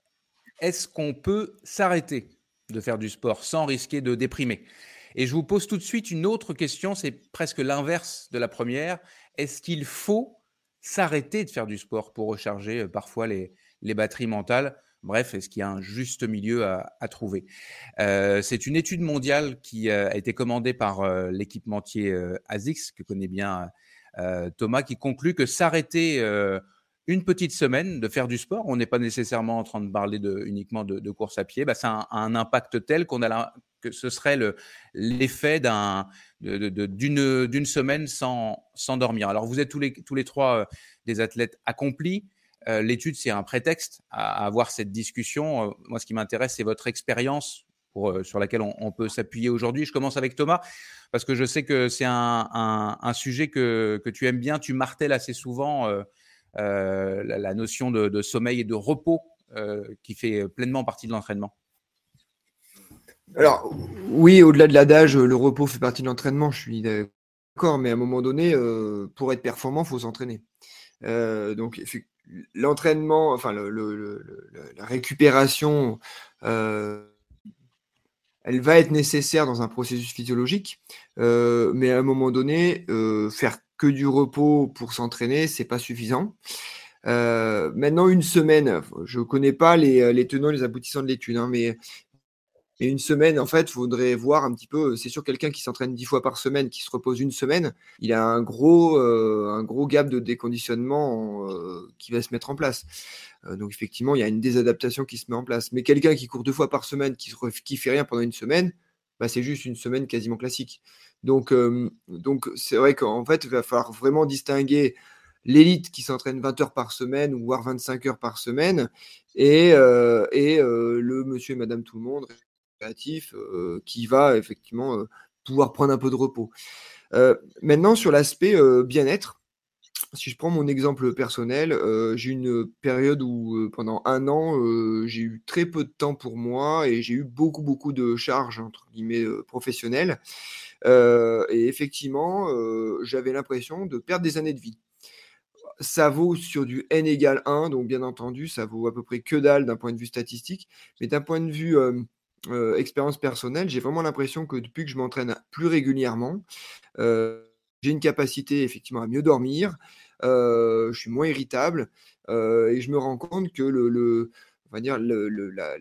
est-ce qu'on peut s'arrêter de faire du sport sans risquer de déprimer? Et je vous pose tout de suite une autre question, c'est presque l'inverse de la première est-ce qu'il faut s'arrêter de faire du sport pour recharger euh, parfois les, batteries mentales? Bref, est-ce qu'il y a un juste milieu à, trouver? Euh, C'est une étude mondiale qui euh, a été commandée par l'équipementier ASICS, que connaît bien Thomas, qui conclut que s'arrêter une petite semaine de faire du sport, on n'est pas nécessairement en train de parler uniquement de, course à pied, bah, ça a un, impact tel qu'on a que ce serait l'effet d'un d'une semaine sans, dormir. Alors, vous êtes tous les, tous les trois euh, des athlètes accomplis. Euh, l'étude, c'est un prétexte à, avoir cette discussion. Euh, moi, ce qui m'intéresse, c'est votre expérience sur laquelle on, peut s'appuyer aujourd'hui. Je commence avec Thomas, parce que je sais que c'est un, un, sujet que, que, tu aimes bien. Tu martèles assez souvent la, notion de, sommeil et de repos qui fait pleinement partie de l'entraînement. Alors, oui, au-delà de l'adage, le repos fait partie de l'entraînement, je suis d'accord, mais à un moment donné, euh, pour être performant, il faut s'entraîner. Euh, donc, l'entraînement, enfin, la récupération, euh, elle va être nécessaire dans un processus physiologique, mais à un moment donné, faire que du repos pour s'entraîner, c'est pas suffisant. maintenant, une semaine, je ne connais pas les, les, tenants, les aboutissants de l'étude, hein, mais une semaine, en fait, il faudrait voir un petit peu. C'est sûr, quelqu'un qui s'entraîne dix fois par semaine, qui se repose une semaine, il a un gros, euh, gap de déconditionnement euh, qui va se mettre en place. Euh, donc, effectivement, il y a une désadaptation qui se met en place. Mais quelqu'un qui court deux fois par semaine, qui ne fait rien pendant une semaine, bah, c'est juste une semaine quasiment classique. Donc, donc c'est vrai qu'en fait, il va falloir vraiment distinguer l'élite qui s'entraîne 20 heures par semaine, ou voire 25 heures par semaine, et, et le monsieur et madame tout le monde créatif qui va effectivement pouvoir prendre un peu de repos. maintenant, sur l'aspect bien-être, si je prends mon exemple personnel, j'ai eu une période où pendant un an, j'ai eu très peu de temps pour moi et j'ai eu beaucoup, beaucoup de charges, entre guillemets, professionnelles. Et effectivement, j'avais l'impression de perdre des années de vie. Ça vaut sur du n égale 1, donc bien entendu, ça vaut à peu près que dalle d'un point de vue statistique, mais d'un point de vue euh, expérience personnelle, j'ai vraiment l'impression que depuis que je m'entraîne plus régulièrement, euh, j'ai une capacité effectivement à mieux dormir, euh, je suis moins irritable et je me rends compte que le, on va dire le, la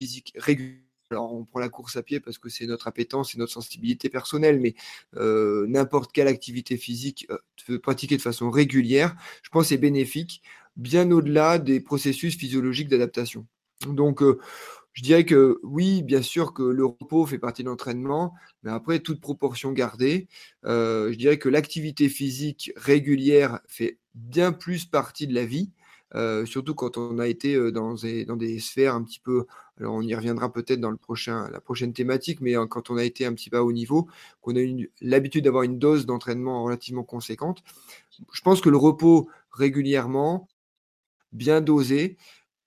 physique régulière alors on prend la course à pied parce que c'est notre appétence et notre sensibilité personnelle, mais euh, n'importe quelle activité physique euh, pratiquée de façon régulière, je pense est bénéfique, bien au-delà des processus physiologiques d'adaptation. Donc, euh, je dirais que oui, bien sûr que le repos fait partie de l'entraînement, mais après, toute proportion gardée, je dirais que l'activité physique régulière fait bien plus partie de la vie surtout quand on a été dans des, dans des sphères un petit peu, alors on y reviendra peut-être dans le prochain, la prochaine thématique, mais quand on a été un petit peu à haut niveau, qu'on a eu l'habitude d'avoir une dose d'entraînement relativement conséquente, je pense que le repos régulièrement, bien dosé,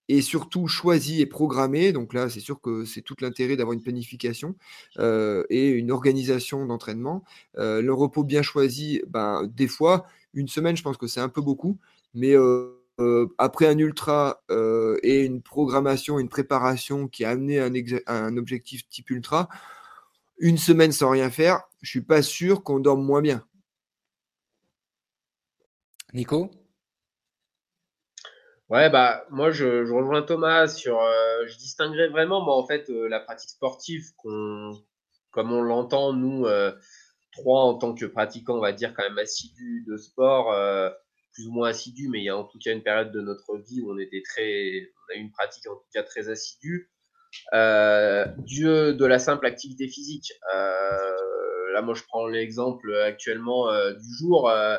et surtout choisi et programmé. Donc là, c'est sûr que c'est tout l'intérêt d'avoir une planification et une organisation d'entraînement. le repos bien choisi, ben, des fois, une semaine, je pense que c'est un peu beaucoup, mais après un ultra euh, et une programmation, une préparation qui a amené un, un, objectif type ultra, une semaine sans rien faire, je suis pas sûr qu'on dorme moins bien. Nico? Ouais, bah moi je, rejoins Thomas sur. Euh, je distinguerais vraiment, moi en fait, la pratique sportive, qu'on, comme on l'entend, nous, trois en tant que pratiquants, on va dire quand même assidus de sport, plus ou moins assidu, mais il y a en tout cas une période de notre vie où on était très, on a eu une pratique en tout cas très assidue. Euh, de la simple activité physique. Euh, là, moi, je prends l'exemple actuellement euh, du jour. Euh,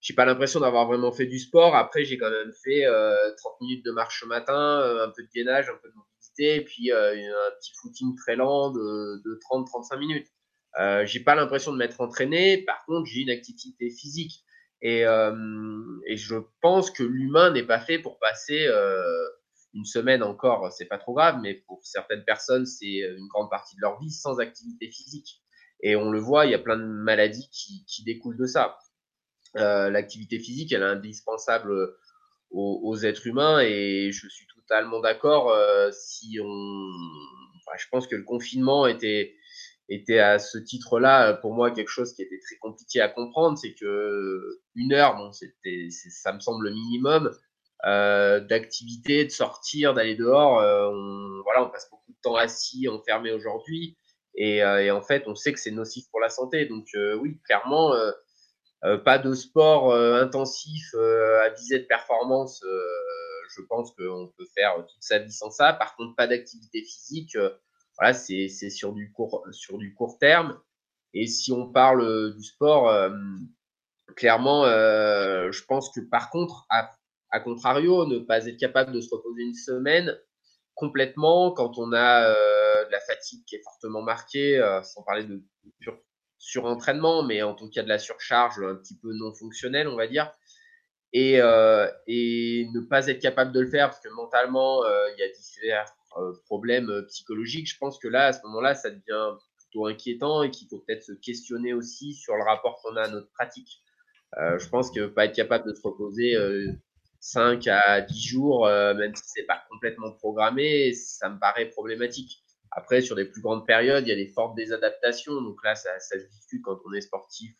j'ai pas l'impression d'avoir vraiment fait du sport. Après, j'ai quand même fait 30 minutes de marche matin, un peu de gainage, un peu de mobilité, puis un petit footing très lent de, de 30-35 minutes. J'ai pas l'impression de m'être entraîné. Par contre, j'ai une activité physique. Et, je pense que l'humain n'est pas fait pour passer une semaine encore, c'est pas trop grave, mais pour certaines personnes, c'est une grande partie de leur vie sans activité physique. Et on le voit, il y a plein de maladies qui, découlent de ça. L'activité physique, elle est indispensable aux, êtres humains et je suis totalement d'accord. Si on, je pense que le confinement était était à ce titre-là pour moi quelque chose qui était très compliqué à comprendre, c'est que une heure, bon, c'était, ça me semble le minimum euh, d'activité, de sortir, d'aller dehors. Euh, on, voilà, on passe beaucoup de temps assis, enfermé aujourd'hui, et, euh, et, en fait, on sait que c'est nocif pour la santé. Donc euh, oui, clairement, euh, pas de sport intensif à visée de performance. je pense qu'on peut faire toute sa vie sans ça. Par contre, pas d'activité physique voilà, c'est sur du court sur du court terme. Et si on parle euh, du sport, euh, clairement, euh, je pense que par contre, à, à, contrario, ne pas être capable de se reposer une semaine complètement quand on a de la fatigue qui est fortement marquée, sans parler de sur, surentraînement, mais en tout cas de la surcharge un petit peu non fonctionnelle, on va dire. Et, et ne pas être capable de le faire parce que mentalement, il y a divers problème euh, psychologique, je pense que là, à ce moment-là, ça devient plutôt inquiétant et qu'il faut peut-être se questionner aussi sur le rapport qu'on a à notre pratique. Euh, je pense que pas être capable de se reposer 5 à 10 jours, même si c'est pas complètement programmé, ça me paraît problématique. Après, sur des plus grandes périodes, il y a des fortes désadaptations. Donc là, ça, ça se discute quand on est sportif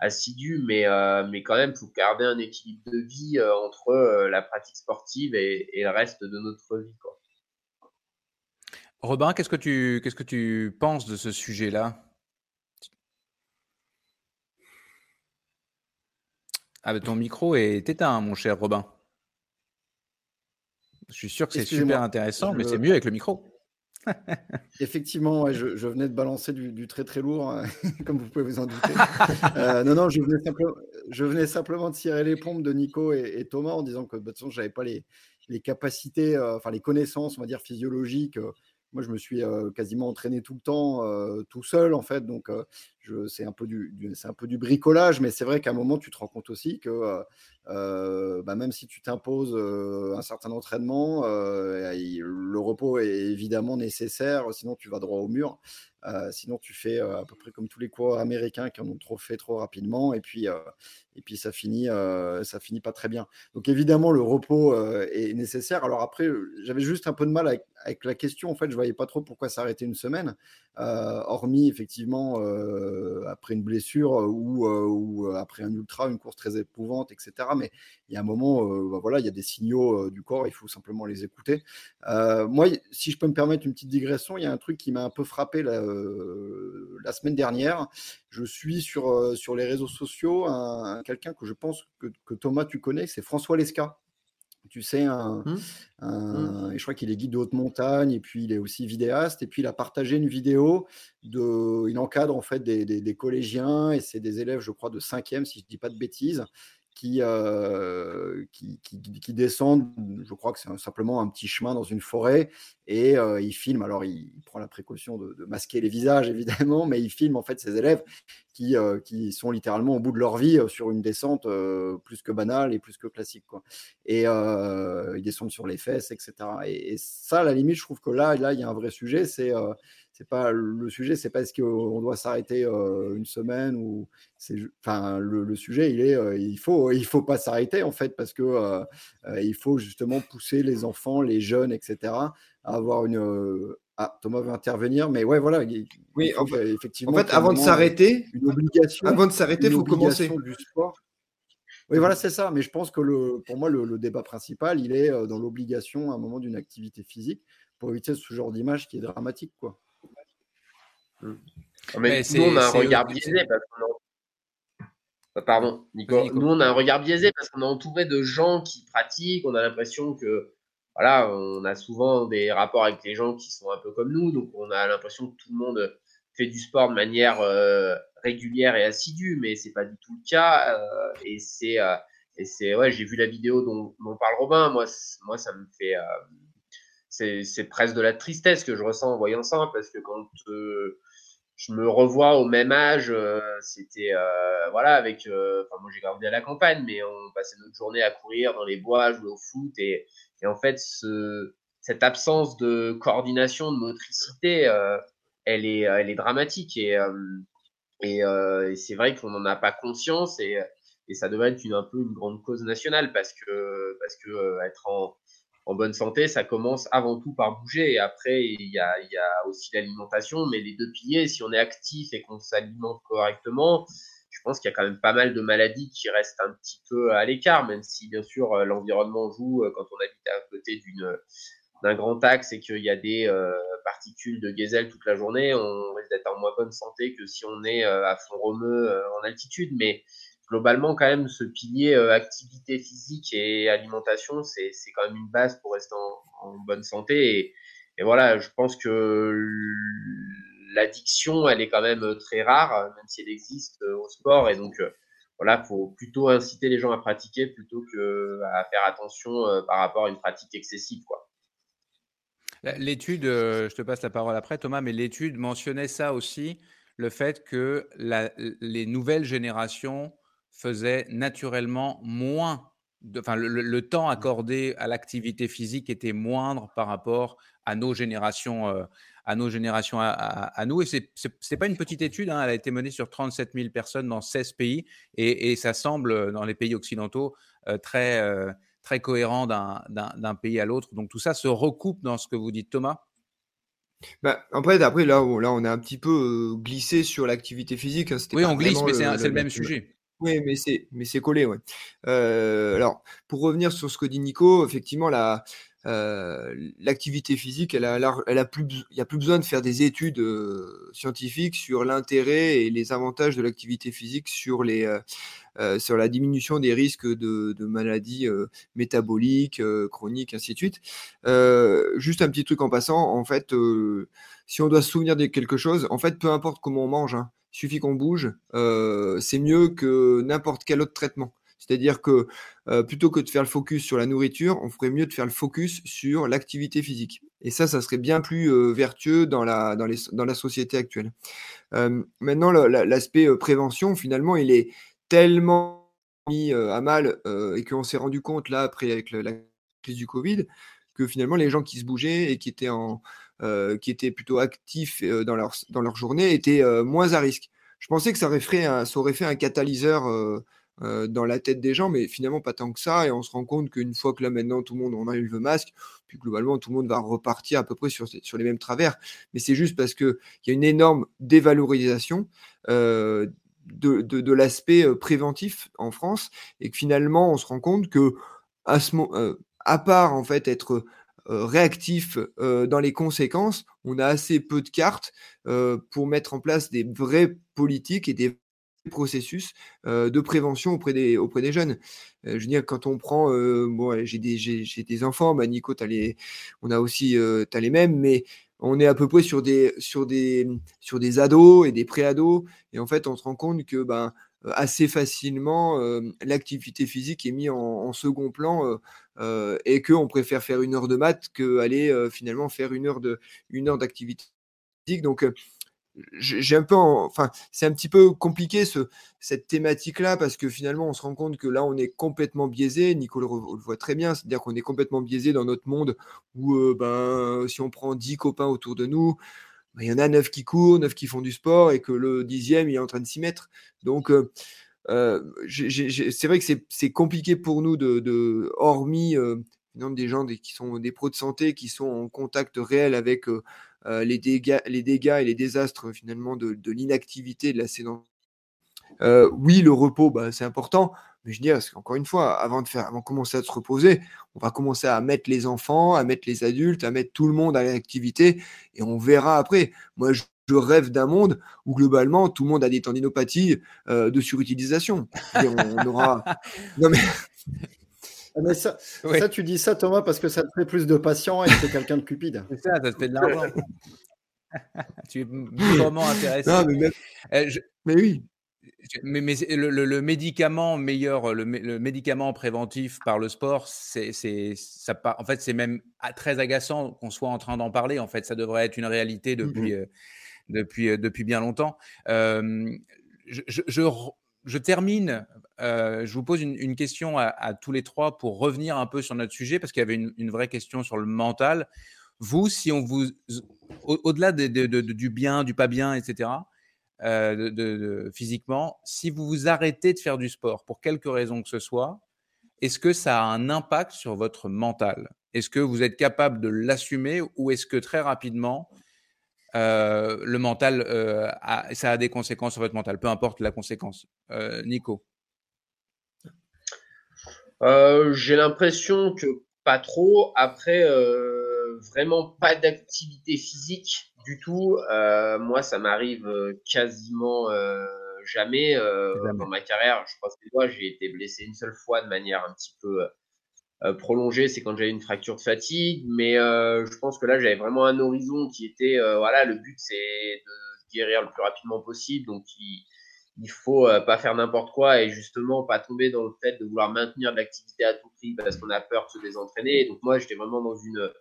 assidu, mais, mais quand même, il faut garder un équilibre de vie entre la pratique sportive et, et, le reste de notre vie. Quoi. Robin, qu'est-ce que tu qu'est-ce que tu penses de ce sujet-là? Ah, ton micro est éteint, mon cher Robin. Je suis sûr que c'est super intéressant, mais c'est mieux avec le micro. *laughs* Effectivement, je, venais de balancer du, très très lourd, *laughs* comme vous pouvez vous en douter. *laughs* Euh, non, non, je venais, simplement, je venais, simplement, de tirer les pompes de Nico et, Thomas en disant que bah, de toute façon, je n'avais pas les, les capacités, euh, enfin les connaissances, on va dire, physiologiques. Moi, je me suis quasiment entraîné tout le temps, tout seul, en fait. Donc, c'est un, peu du, bricolage, mais c'est vrai qu'à un moment, tu te rends compte aussi que bah, même si tu t'imposes un certain entraînement, le repos est évidemment nécessaire, sinon tu vas droit au mur. Euh, sinon, tu fais euh, à peu près comme tous les coureurs américains qui en ont trop fait trop rapidement, et puis, euh, et puis ça finit, ça finit pas très bien. Donc évidemment, le repos est nécessaire. Alors après, j'avais juste un peu de mal avec, la question. En fait, je voyais pas trop pourquoi s'arrêter une semaine, hormis effectivement euh, après une blessure ou, ou, après un ultra, une course très éprouvante, etc. Mais il y a un moment, bah voilà, il y a des signaux du corps, il faut simplement les écouter. moi, si je peux me permettre une petite digression, il y a un truc qui m'a un peu frappé la, semaine dernière. Je suis sur, les réseaux sociaux un, quelqu'un que je pense que Thomas, tu connais, c'est François Lesca tu sais, un, mmh. Mmh. je crois qu'il est guide de haute montagne et puis il est aussi vidéaste. Et puis il a partagé une vidéo de, il encadre en fait des, des, des collégiens et c'est des élèves, je crois, de 5e, si je ne dis pas de bêtises, euh, qui, qui, qui, descendent, je crois que c'est simplement un petit chemin dans une forêt, et euh, il filme, alors il, prend la précaution de, masquer les visages *laughs* évidemment, mais il filme en fait ses élèves qui, euh, qui sont littéralement au bout de leur vie sur une descente plus que banale et plus que classique. Quoi. Et ils descendent sur les fesses, etc. Et, et, ça, à la limite, je trouve que là, là il y a un vrai sujet, c'est c'est pas le sujet, c'est pas est-ce qu'on doit s'arrêter une semaine ou c'est, enfin le, sujet il est, il faut, il faut pas s'arrêter en fait parce que il faut justement pousser les enfants, les jeunes, etc. à avoir une ah, Thomas veut intervenir, mais ouais, voilà. oui, en fait, effectivement. En fait, avant de s'arrêter, une obligation. Avant de s'arrêter, il faut commencer. Du sport. Oui, voilà, c'est ça. Mais je pense que le, pour moi, le, débat principal, il est dans l'obligation à un moment d'une activité physique pour éviter ce genre d'image qui est dramatique, quoi. Hmm. Mais, nous, on a un regard biaisé parce qu'on Pardon, Nico. Nous, on a un regard biaisé parce qu'on est entouré de gens qui pratiquent. On a l'impression que, voilà, on a souvent des rapports avec les gens qui sont un peu comme nous. Donc, on a l'impression que tout le monde fait du sport de manière euh, régulière et assidue, mais c'est pas du tout le cas. Euh, et c'est, euh, et c'est, ouais, j'ai vu la vidéo dont, dont parle Robin. Moi, moi, ça me fait, c'est presque de la tristesse que je ressens en voyant ça, parce que quand je me revois au même âge. Euh, c'était euh, voilà avec. Euh, enfin, moi j'ai grandi à la campagne, mais on passait notre journée à courir dans les bois, jouer au foot et, en fait ce, cette absence de coordination, de motricité, elle est elle est dramatique et et, c'est vrai qu'on n'en a pas conscience et et ça devrait être une un peu une grande cause nationale parce que parce que être en en bonne santé, ça commence avant tout par bouger. Et après, il y a, aussi l'alimentation. Mais les deux piliers, si on est actif et qu'on s'alimente correctement, je pense qu'il y a quand même pas mal de maladies qui restent un petit peu à l'écart, même si bien sûr euh, l'environnement joue euh, quand on habite à côté d'une d'un grand axe et qu'il y a des euh, particules de gazelle toute la journée, on risque d'être en moins bonne santé que si on est à fond romeux en altitude. Mais globalement, quand même, ce pilier euh, activité physique et alimentation, c'est quand même une base pour rester en, bonne santé. Et, voilà, je pense que l'addiction, elle est quand même très rare, même si elle existe euh, au sport. Et donc, euh, voilà, faut plutôt inciter les gens à pratiquer plutôt que à faire attention par rapport à une pratique excessive, quoi. L'étude, je te passe la parole après, Thomas, mais l'étude mentionnait ça aussi, le fait que les nouvelles générations faisait naturellement moins, de, enfin le, temps accordé à l'activité physique était moindre par rapport à nos générations, euh, à nos générations à, nous. Et c'est n'est pas une petite étude, hein, elle a été menée sur 37 000 personnes dans 16 pays et, ça semble dans les pays occidentaux euh, très euh, très cohérent d'un pays à l'autre. Donc tout ça se recoupe dans ce que vous dites, Thomas? Bah, après, après là, on, là, on a un petit peu glissé sur l'activité physique. Hein, oui, on glisse, mais c'est le, même sujet. Oui, mais c'est mais c'est collé. Euh, alors, pour revenir sur ce que dit Nico, effectivement, la euh, l'activité physique, elle a, elle a plus, il y a plus besoin de faire des études euh, scientifiques sur l'intérêt et les avantages de l'activité physique sur les sur la diminution des risques de, de maladies métaboliques, chroniques, ainsi de suite. juste un petit truc en passant, en fait, si on doit se souvenir de quelque chose, en fait, peu importe comment on mange, hein, suffit qu'on bouge, euh, c'est mieux que n'importe quel autre traitement. C'est-à-dire que euh, plutôt que de faire le focus sur la nourriture, on ferait mieux de faire le focus sur l'activité physique. Et ça, ça serait bien plus euh, vertueux dans la, société actuelle. maintenant, l'aspect prévention, finalement, il est tellement mis à mal et qu'on s'est rendu compte là, après avec la crise du Covid, que finalement, les gens qui se bougeaient et qui étaient en, qui étaient plutôt actifs euh, dans leur, dans leur journée étaient euh, moins à risque. Je pensais que ça aurait fait un, ça aurait fait un catalyseur dans la tête des gens, mais finalement pas tant que ça. Et on se rend compte qu'une fois que là maintenant tout le monde on a eu le masque, puis globalement tout le monde va repartir à peu près sur, sur les mêmes travers. Mais c'est juste parce qu'il y a une énorme dévalorisation. de, de, l'aspect préventif en France et que finalement on se rend compte que à, ce, à part en fait être réactif dans les conséquences, on a assez peu de cartes pour mettre en place des vraies politiques et des processus de prévention auprès des, auprès des jeunes. je veux dire, quand on prend, bon, j'ai des, j'ai, des enfants, bah, Nico, as les, on a aussi, tu as les mêmes, mais on est à peu près sur des, sur des, sur des ados et des pré-ados, et en fait, on se rend compte que ben, assez facilement, l'activité physique est mise en, second plan et qu'on préfère faire une heure de maths qu'aller finalement faire une heure, de, heure d'activité physique. Donc, j'ai un peu, enfin, c'est un petit peu compliqué ce, cette thématique-là parce que finalement, on se rend compte que là, on est complètement biaisé. Nicolas le, voit très bien, c'est-à-dire qu'on est complètement biaisé dans notre monde où, euh, ben, si on prend 10 copains autour de nous, ben, il y en a 9 qui courent, 9 qui font du sport et que le dixième, il est en train de s'y mettre. Donc, euh, euh, c'est vrai que c'est compliqué pour nous de, de hormis des gens qui sont des pros de santé qui sont en contact réel avec euh, les, dégâts, les dégâts et les désastres finalement de, l'inactivité, de la sédentarité. Euh, oui, le repos, bah, c'est important, mais je dis, qu'encore une fois, avant de faire, avant de commencer à se reposer, on va commencer à mettre les enfants, à mettre les adultes, à mettre tout le monde à l'activité, et on verra après. Moi, rêve d'un monde où globalement tout le monde a des tendinopathies euh, de surutilisation. On, *laughs* aura. Non mais. *laughs* Ah, ça, ça, tu dis ça, Thomas, parce que ça te fait plus de patients et c'est quelqu'un de cupide. C'est ça, ça te fait de l'argent. *laughs* tu es vraiment intéressé. Non, mais, euh, mais, oui. Mais, mais le, le, médicament meilleur, le, médicament préventif par le sport, c'est, ça, en fait, c'est même très agaçant qu'on soit en train d'en parler. En fait, ça devrait être une réalité depuis, mmh euh, depuis, euh, depuis bien longtemps. je, je, termine, euh, je vous pose une, question à, tous les trois pour revenir un peu sur notre sujet, parce qu'il y avait une, vraie question sur le mental. Vous, si on vous, au-delà du bien, du pas bien, etc., euh, physiquement, si vous vous arrêtez de faire du sport pour quelque raison que ce soit, est-ce que ça a un impact sur votre mental? Est-ce que vous êtes capable de l'assumer ou est-ce que très rapidement, euh, le mental, euh, ça a des conséquences sur votre mental, peu importe la conséquence. Euh, Nico J'ai l'impression que pas trop. Après, vraiment pas d'activité physique du tout. moi, ça m'arrive quasiment jamais, dans ma carrière. Je pense que moi, j'ai été blessé une seule fois de manière un petit peu euh, prolongé, c'est quand j'avais une fracture de fatigue. Mais euh, je pense que là, j'avais vraiment un horizon qui était, euh, voilà, le but c'est de guérir le plus rapidement possible. Donc, il, il faut pas faire n'importe quoi et justement pas tomber dans le fait de vouloir maintenir de l'activité à tout prix parce qu'on a peur de se désentraîner. Donc, moi, j'étais vraiment dans une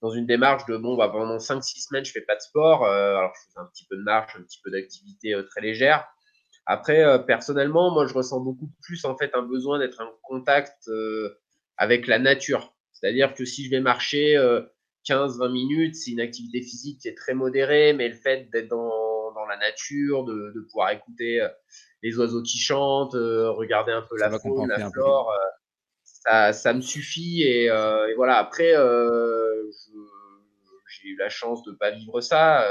dans une démarche de bon, bah, pendant 5-6 semaines, je fais pas de sport. alors, je fais un petit peu de marche, un petit peu d'activité très légère. Après, personnellement, moi, je ressens beaucoup plus en fait un besoin d'être en contact avec la nature. C'est-à-dire que si je vais marcher 15-20 euh, minutes, c'est une activité physique qui est très modérée, mais le fait d'être dans, dans, la nature, de, de, pouvoir écouter euh, les oiseaux qui chantent, euh, regarder un peu la faune, la flore, ça, ça, me suffit. Et, et voilà, après, j'ai eu la chance de pas vivre ça.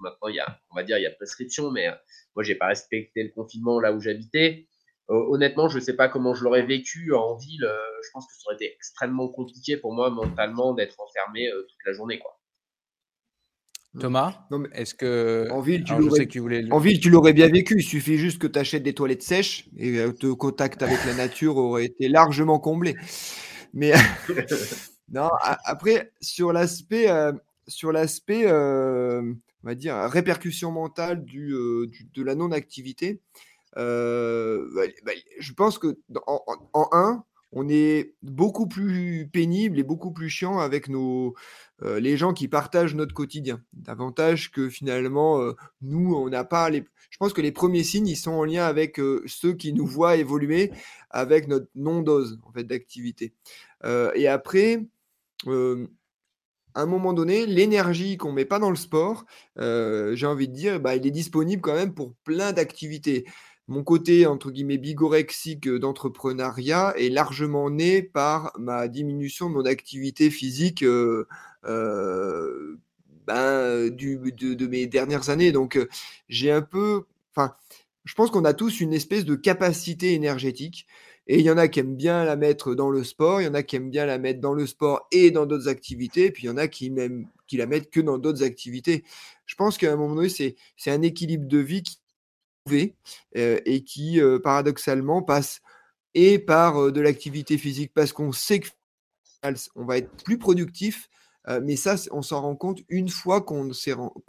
maintenant, il y a, on va dire, il y a prescription, mais moi, j'ai pas respecté le confinement là où j'habitais. Euh, honnêtement, je ne sais pas comment je l'aurais vécu en ville. Euh, je pense que ça aurait été extrêmement compliqué pour moi mentalement d'être enfermé euh, toute la journée. Quoi. Thomas, est-ce que en ville, tu l'aurais bien vécu. Il suffit juste que tu achètes des toilettes sèches et te contact avec la nature aurait été largement comblé. Mais *laughs* non, après sur l'aspect, sur l'aspect, on va dire répercussion mentale du de la non-activité. Euh, bah, bah, je pense que en, un, on est beaucoup plus pénible et beaucoup plus chiant avec nos, euh, les gens qui partagent notre quotidien. Davantage que finalement, euh, nous, on n'a pas les. Je pense que les premiers signes, ils sont en lien avec ceux qui nous voient évoluer avec notre non-dose en fait, d'activité. et après, à un moment donné, l'énergie qu'on met pas dans le sport, j'ai envie de dire, bah, il est disponible quand même pour plein d'activités. Mon côté, entre guillemets, bigorexique d'entrepreneuriat est largement né par ma diminution de mon activité physique euh, euh, ben, du, de, mes dernières années. Donc, j'ai un peu, enfin, je pense qu'on a tous une espèce de capacité énergétique. Et il y en a qui aiment bien la mettre dans le sport, il y en a qui aiment bien la mettre dans le sport et dans d'autres activités, et puis il y en a qui, même, qui la mettent que dans d'autres activités. Je pense qu'à un moment donné, c'est, un équilibre de vie qui euh, et qui, euh, paradoxalement, passe et par euh, de l'activité physique parce qu'on sait qu'on va être plus productif mais ça, on s'en rend compte une fois qu'on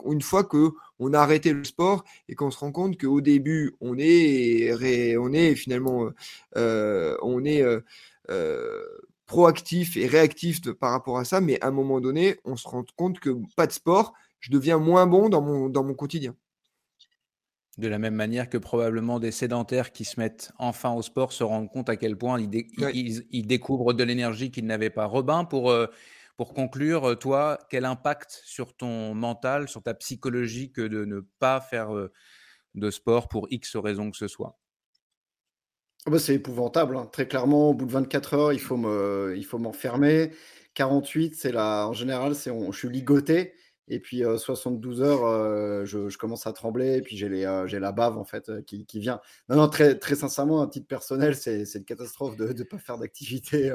une fois que on a arrêté le sport et qu'on se rend compte qu'au début, on est, on est finalement, on est proactif et réactif par rapport à ça, mais à un moment donné, on se rend compte que pas de sport, je deviens moins bon dans mon, dans mon quotidien. De la même manière que probablement des sédentaires qui se mettent enfin au sport se rendent compte à quel point ils, découvrent de l'énergie qu'ils n'avaient pas. Robin, pour, euh, pour conclure, euh, toi, quel impact sur ton mental, sur ta psychologie que de ne pas faire euh, de sport pour X raisons que ce soit? Ah bah, C'est épouvantable. Hein. Très clairement, au bout de 24 heures, il faut m'enfermer. 48, c'est la, en général, c'est je suis ligoté. Et puis 72 heures, je, commence à trembler et puis j'ai la bave en fait qui, vient. Non, non, très, très sincèrement, un titre personnel, c'est une catastrophe de ne pas faire d'activité.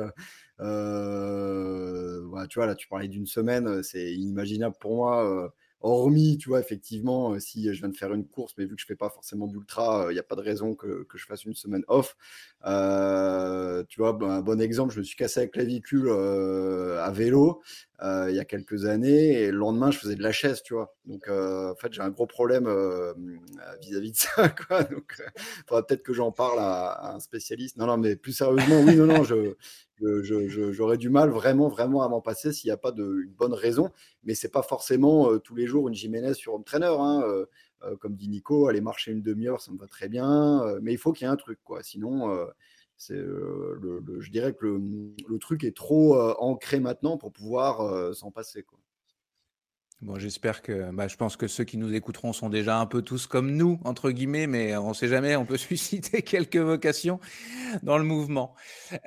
Voilà, tu vois, là, tu parlais d'une semaine, c'est inimaginable pour moi. Hormis, tu vois, effectivement, euh, si je viens de faire une course, mais vu que je ne fais pas forcément d'ultra, il n'y a pas de raison que, je fasse une semaine off. Euh, tu vois, ben, un bon exemple, je me suis cassé la clavicule euh, à vélo il y a quelques années et le lendemain, je faisais de la chaise, tu vois. Donc, en fait, j'ai un gros problème vis-à-vis de *laughs* ça, quoi. Donc, faudra peut-être que j'en parle à, à, un spécialiste. Non, non, mais plus sérieusement, oui, non, non, je j'aurais du mal vraiment, vraiment à m'en passer s'il n'y a pas de, bonne raison. Mais c'est pas forcément euh, tous les jours une Jiménez sur home trainer. Hein, euh, euh, comme dit Nico, aller marcher une demi-heure, ça me va très bien. mais il faut qu'il y ait un truc. Quoi. Sinon, c'est, le, je dirais que le, truc est trop ancré maintenant pour pouvoir s'en passer. Bon, j'espère que, bah, je pense que ceux qui nous écouteront sont déjà un peu tous comme nous, entre guillemets, mais on ne sait jamais, on peut *laughs* susciter quelques vocations dans le mouvement.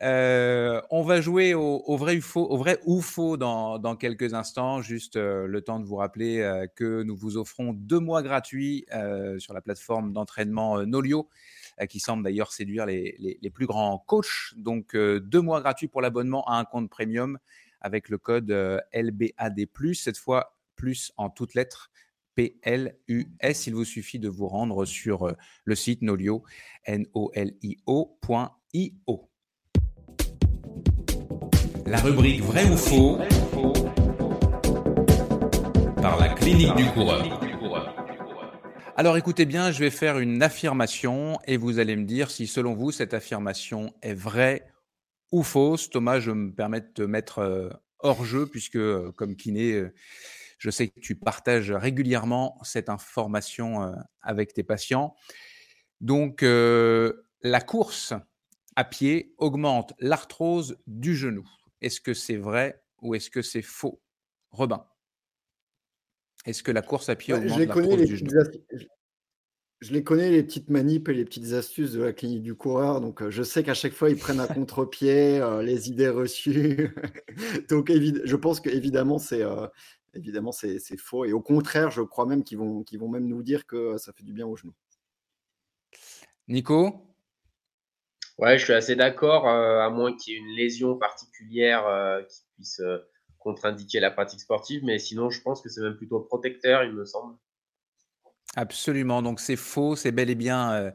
Euh, on va jouer au, vrai ou faux, au vrai ou faux dans, dans quelques instants. Juste euh, le temps de vous rappeler euh, que nous vous offrons deux mois gratuits sur la plateforme d'entraînement Nolio, qui semble d'ailleurs séduire les, les, les, plus grands coachs. Donc, deux mois gratuits pour l'abonnement à un compte premium avec le code LBAD+. Cette fois, plus en toutes lettres. P-L-U-S. Il vous suffit de vous rendre sur euh, le site nolio, N-O-L-I-O.io. La rubrique vrai ou faux par la clinique du coureur. Alors écoutez bien, je vais faire une affirmation et vous allez me dire si selon vous cette affirmation est vraie ou fausse. Thomas, je me permets de te mettre euh, hors jeu puisque euh, comme kiné, je sais que tu partages régulièrement cette information euh, avec tes patients. Donc, euh, la course à pied augmente l'arthrose du genou. Est-ce que c'est vrai ou est-ce que c'est faux? Robin, est-ce que la course à pied augmente l'arthrose du genou? je les connais, les petites manips et les petites astuces de la clinique du coureur. Donc, euh, je sais qu'à chaque fois, ils prennent un *laughs* contre-pied, les idées reçues. *laughs* donc, je pense qu'évidemment, c'est évidemment, c'est faux. Et au contraire, je crois même qu'ils vont, vont même nous dire que ça fait du bien aux genoux. Nico? Ouais, je suis assez d'accord, euh, à moins qu'il y ait une lésion particulière euh, qui puisse euh, contre-indiquer la pratique sportive, mais sinon, je pense que c'est même plutôt protecteur, il me semble. Absolument, donc c'est faux, c'est bel et bien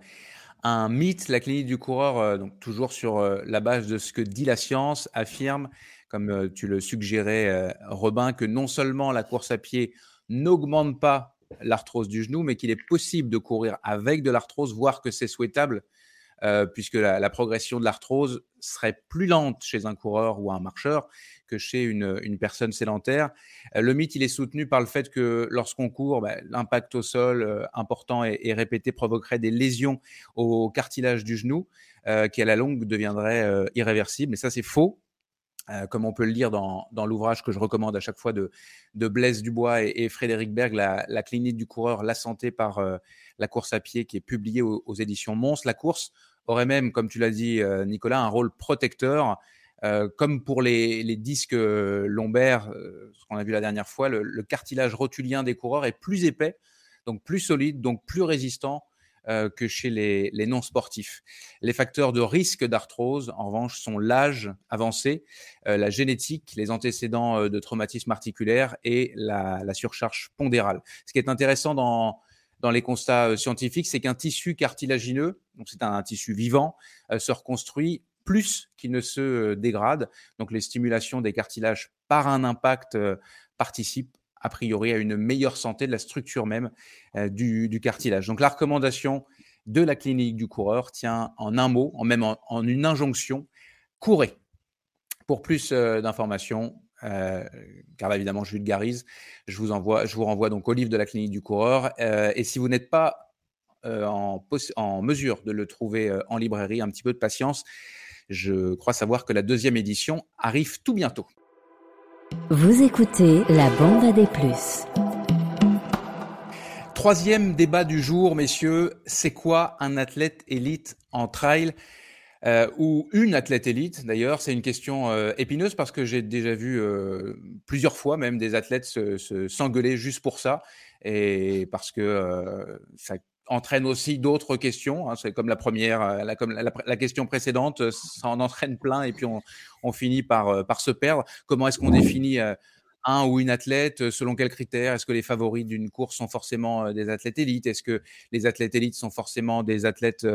un mythe. La clinique du coureur, donc toujours sur la base de ce que dit la science, affirme comme tu le suggérais, Robin, que non seulement la course à pied n'augmente pas l'arthrose du genou, mais qu'il est possible de courir avec de l'arthrose, voire que c'est souhaitable, puisque la, progression de l'arthrose serait plus lente chez un coureur ou un marcheur que chez une, personne sédentaire. le mythe, il est soutenu par le fait que lorsqu'on court, bah, l'impact au sol important et, et, répété provoquerait des lésions au cartilage du genou, qui à la longue deviendraient irréversibles. Et ça, c'est faux. Euh, comme on peut le lire dans, l'ouvrage que je recommande à chaque fois de, Blaise Dubois et, Frédéric Berg, la, clinique du coureur, la santé par euh, la course à pied, qui est publiée aux, éditions Mons. La course aurait même, comme tu l'as dit, euh, Nicolas, un rôle protecteur. comme pour les, disques lombaires, ce qu'on a vu la dernière fois, le cartilage rotulien des coureurs est plus épais, donc plus solide, donc plus résistant euh, que chez les, non-sportifs. Les facteurs de risque d'arthrose, en revanche, sont l'âge avancé, euh, la génétique, les antécédents euh, de traumatisme articulaire et la, surcharge pondérale. Ce qui est intéressant dans, dans les constats scientifiques, c'est qu'un tissu cartilagineux, donc c'est un, tissu vivant, se reconstruit plus qu'il ne se dégrade. Donc les stimulations des cartilages par un impact participent a priori à une meilleure santé de la structure même euh, du, cartilage. Donc la recommandation de la clinique du coureur tient en un mot, en même en, une injonction, courez. Pour plus euh, d'informations, euh, car là évidemment je vulgarise, je vous envoie, je vous renvoie donc au livre de la clinique du coureur. et si vous n'êtes pas en, en, mesure de le trouver en librairie, un petit peu de patience. Je crois savoir que la deuxième édition arrive tout bientôt. Vous écoutez la bande à des plus. Troisième débat du jour, messieurs, c'est quoi un athlète élite en trail? Euh, ou une athlète élite d'ailleurs? C'est une question euh, épineuse parce que j'ai déjà vu euh, plusieurs fois même des athlètes s'engueuler se, juste pour ça. Et parce que ça entraîne aussi d'autres questions. Hein. c'est comme la première, euh, la, comme la, question précédente, euh, ça en entraîne plein et puis on, finit par, euh, par se perdre. Comment est-ce qu'on définit un ou une athlète Selon quels critères? Est-ce que les favoris d'une course sont forcément des athlètes élites? Est-ce que les athlètes élites sont forcément des athlètes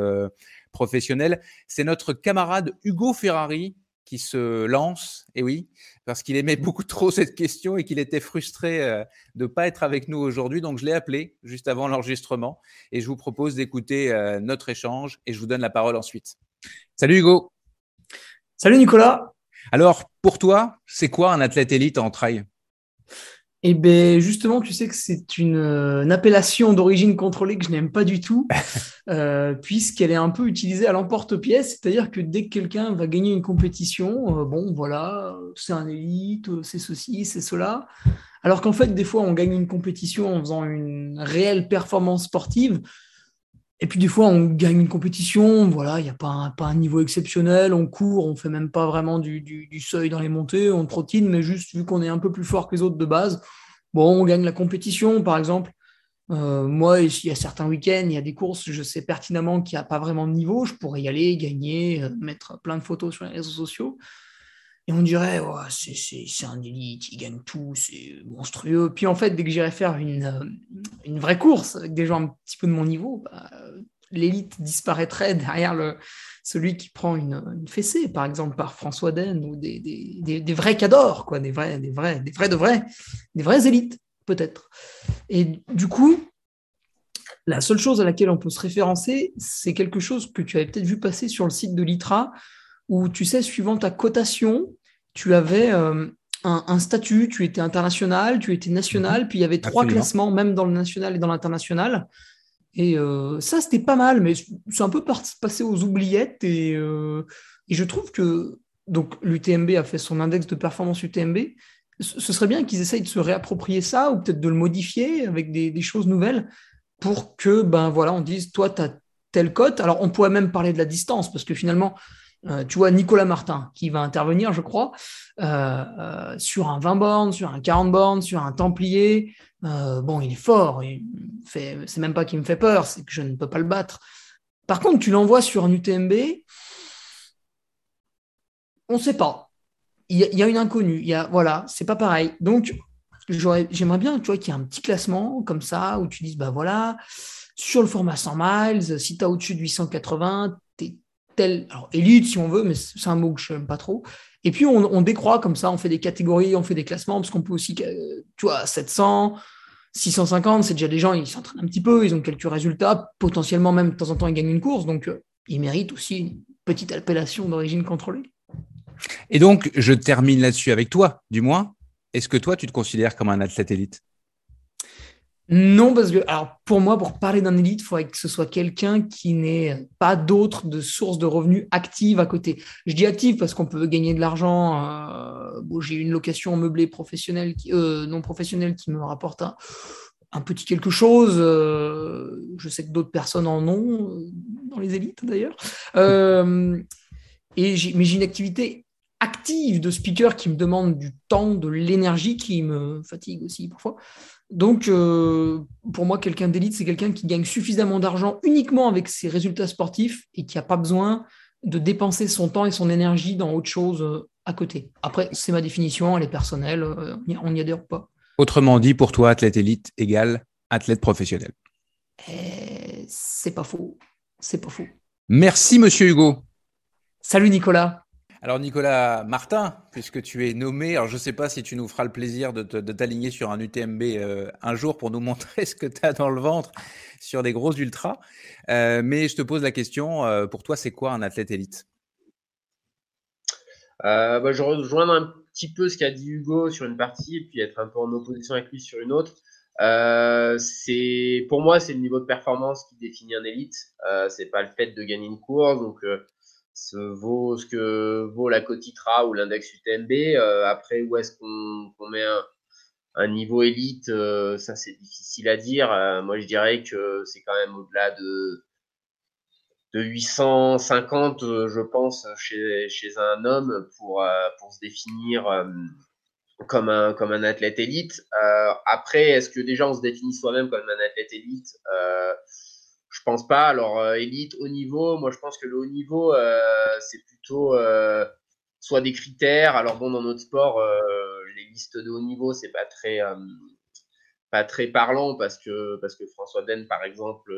professionnels? C'est notre camarade Hugo Ferrari qui se lance, et oui, parce qu'il aimait *laughs* beaucoup trop cette question et qu'il était frustré euh, de ne pas être avec nous aujourd'hui. Donc je l'ai appelé juste avant l'enregistrement et je vous propose d'écouter euh, notre échange et je vous donne la parole ensuite. Salut Hugo. Salut Nicolas. Alors pour toi, c'est quoi un athlète élite en trail? Eh bien, justement, tu sais que c'est une, euh, appellation d'origine contrôlée que je n'aime pas du tout, *laughs* euh, puisqu'elle est un peu utilisée à l'emporte-pièce, c'est-à-dire que dès que quelqu'un va gagner une compétition, euh, bon, voilà, c'est un élite, c'est ceci, c'est cela. Alors qu'en fait, des fois, on gagne une compétition en faisant une réelle performance sportive, et puis des fois, on gagne une compétition, voilà, il n'y a pas un, niveau exceptionnel, on court, on fait même pas vraiment du, du, seuil dans les montées, on trottine, mais juste vu qu'on est un peu plus fort que les autres de base, bon, on gagne la compétition, par exemple. Euh, moi, il y a certains week-ends, il y a des courses, je sais pertinemment qu'il n'y a pas vraiment de niveau, je pourrais y aller, gagner, euh, mettre plein de photos sur les réseaux sociaux. Et on dirait, c'est un élite, il gagne tout, c'est monstrueux. Puis en fait, dès que j'irai faire une, euh, une, vraie course avec des gens un petit peu de mon niveau, bah, l'élite disparaîtrait derrière le, celui qui prend une, fessée, par exemple par François Den, ou des, des, des, vrais cadors, quoi, des vrais, des vrais, des vrais de vrais, des vraies élites, peut-être. Et du coup, la seule chose à laquelle on peut se référencer, c'est quelque chose que tu avais peut-être vu passer sur le site de l'ITRA, où tu sais, suivant ta cotation, tu avais euh, un, statut, tu étais international, tu étais national, mhm. puis il y avait trois classements, même dans le national et dans l'international. Et euh, ça, c'était pas mal, mais c'est un peu passé aux oubliettes. Et, euh, et je trouve que donc l'UTMB a fait son index de performance UTMB. Ce serait bien qu'ils essayent de se réapproprier ça ou peut-être de le modifier avec des, des, choses nouvelles pour que, ben voilà, on dise, toi, tu as telle cote. Alors, on pourrait même parler de la distance parce que finalement, euh, tu vois Nicolas Martin qui va intervenir, je crois, euh, euh, sur un 20 bornes, sur un 40 bornes, sur un Templier. bon, il est fort. C'est même pas qu'il me fait peur, c'est que je ne peux pas le battre. Par contre, tu l'envoies sur un UTMB, on ne sait pas. Il y, a une inconnue. Il y a, voilà, c'est pas pareil. Donc, j'aimerais bien, tu qu'il y ait un petit classement comme ça où tu dises, bah voilà, sur le format 100 miles, si tu as au-dessus de 880, alors élite si on veut, mais c'est un mot que je n'aime pas trop. Et puis on, décroît comme ça, on fait des catégories, on fait des classements, parce qu'on peut aussi, euh, tu vois, 700, 650, c'est déjà des gens, ils s'entraînent un petit peu, ils ont quelques résultats, potentiellement même de temps en temps ils gagnent une course, donc euh, ils méritent aussi une petite appellation d'origine contrôlée. Et donc, je termine là-dessus avec toi, du moins. Est-ce que toi, tu te considères comme un athlète élite? Non, parce que, alors, pour moi, pour parler d'un élite, il faudrait que ce soit quelqu'un qui n'ait pas d'autres de sources de revenus actives à côté. Je dis active parce qu'on peut gagner de l'argent. Euh, j'ai une location meublée professionnelle, euh, non professionnelle, qui me rapporte un, petit quelque chose. Euh, je sais que d'autres personnes en ont, dans les élites d'ailleurs. Et mais j'ai une activité active de speaker qui me demande du temps, de l'énergie, qui me fatigue aussi parfois. Donc, euh, pour moi, quelqu'un d'élite, c'est quelqu'un qui gagne suffisamment d'argent uniquement avec ses résultats sportifs et qui n'a pas besoin de dépenser son temps et son énergie dans autre chose euh, à côté. Après, c'est ma définition, elle est personnelle, euh, on n'y adhère pas. Autrement dit, pour toi, athlète élite égale athlète professionnel. Et c'est pas faux. C'est pas faux. Merci, monsieur Hugo. Salut Nicolas. Alors Nicolas Martin, puisque tu es nommé, alors je ne sais pas si tu nous feras le plaisir de, t'aligner sur un UTMB euh, un jour pour nous *laughs* montrer ce que tu as dans le ventre sur des gros ultras, Euh, mais je te pose la question, euh, pour toi c'est quoi un athlète élite? Bah, je rejoindre un petit peu ce qu'a dit Hugo sur une partie et puis être un peu en opposition avec lui sur une autre. C'est pour moi c'est le niveau de performance qui définit un élite. C'est pas le fait de gagner une course donc ce vaut ce que vaut la Cotitra ou l'index UTMB. Euh, après où est-ce qu'on met un, niveau élite euh, Ça c'est difficile à dire. Euh, moi je dirais que c'est quand même au-delà de de 850, euh, je pense, chez, chez un homme pour, pour se définir comme, un, comme un athlète élite. Après, est-ce que déjà on se définit soi-même comme un athlète élite? Je pense pas. Alors, euh, élite, haut niveau, moi je pense que le haut niveau, euh, c'est plutôt euh, soit des critères. Alors bon, dans notre sport, les listes de haut niveau, c'est pas très... pas très parlant parce que parce que François Den par exemple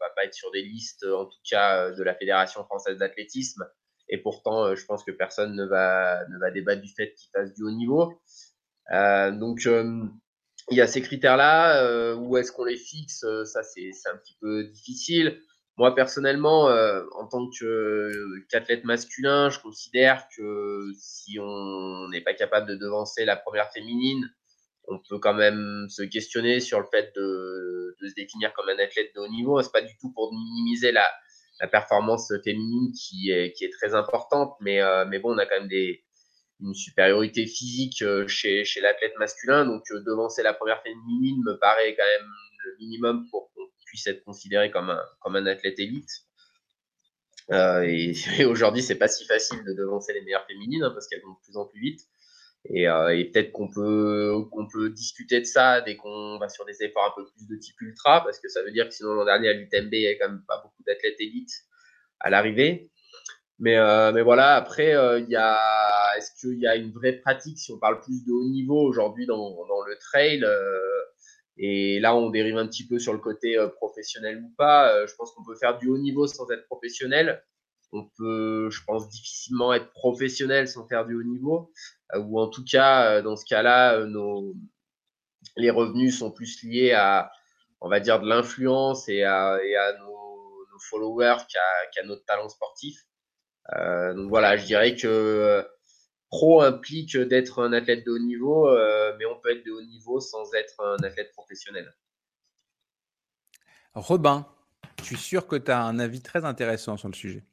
va pas être sur des listes en tout cas de la Fédération française d'athlétisme et pourtant je pense que personne ne va ne va débattre du fait qu'il fasse du haut niveau donc il y a ces critères là euh, où est-ce qu'on les fixe euh, ça c'est un petit peu difficile moi personnellement euh, en tant qu'athlète masculin je considère que si on n'est pas capable de devancer la première féminine on peut quand même se questionner sur le fait de, se définir comme un athlète de haut niveau. C'est pas du tout pour minimiser la, performance féminine qui est, très importante, mais, mais bon, on a quand même des, une supériorité physique euh, chez, chez l'athlète masculin, donc euh, devancer la première féminine me paraît quand même le minimum pour qu'on puisse être considéré comme un, comme un athlète élite. Euh, et, *laughs* et aujourd'hui, c'est pas si facile de devancer les meilleures féminines hein, parce qu'elles vont de plus en plus vite. Et, peut-être qu'on peut, qu'on peut discuter de ça dès qu'on va sur des efforts un peu plus de type ultra, parce que ça veut dire que sinon l'an dernier à l'UTMB, il y avait quand même pas beaucoup d'athlètes élites à l'arrivée. Mais, euh, mais voilà, après, euh, il y a, est-ce qu'il y a une vraie pratique si on parle plus de haut niveau aujourd'hui dans, dans le trail euh, Et là, on dérive un petit peu sur le côté professionnel ou pas. Je pense qu'on peut faire du haut niveau sans être professionnel. On peut, je pense, difficilement être professionnel sans faire du haut niveau. Ou en tout cas, dans ce cas-là, nos, les revenus sont plus liés à, on va dire, de l'influence et à, et à nos, nos followers qu'à qu'à notre talent sportif. Euh, donc voilà, je dirais que euh, pro implique d'être un athlète de haut niveau, euh, mais on peut être de haut niveau sans être un athlète professionnel. Robin, je suis sûr que tu as un avis très intéressant sur le sujet?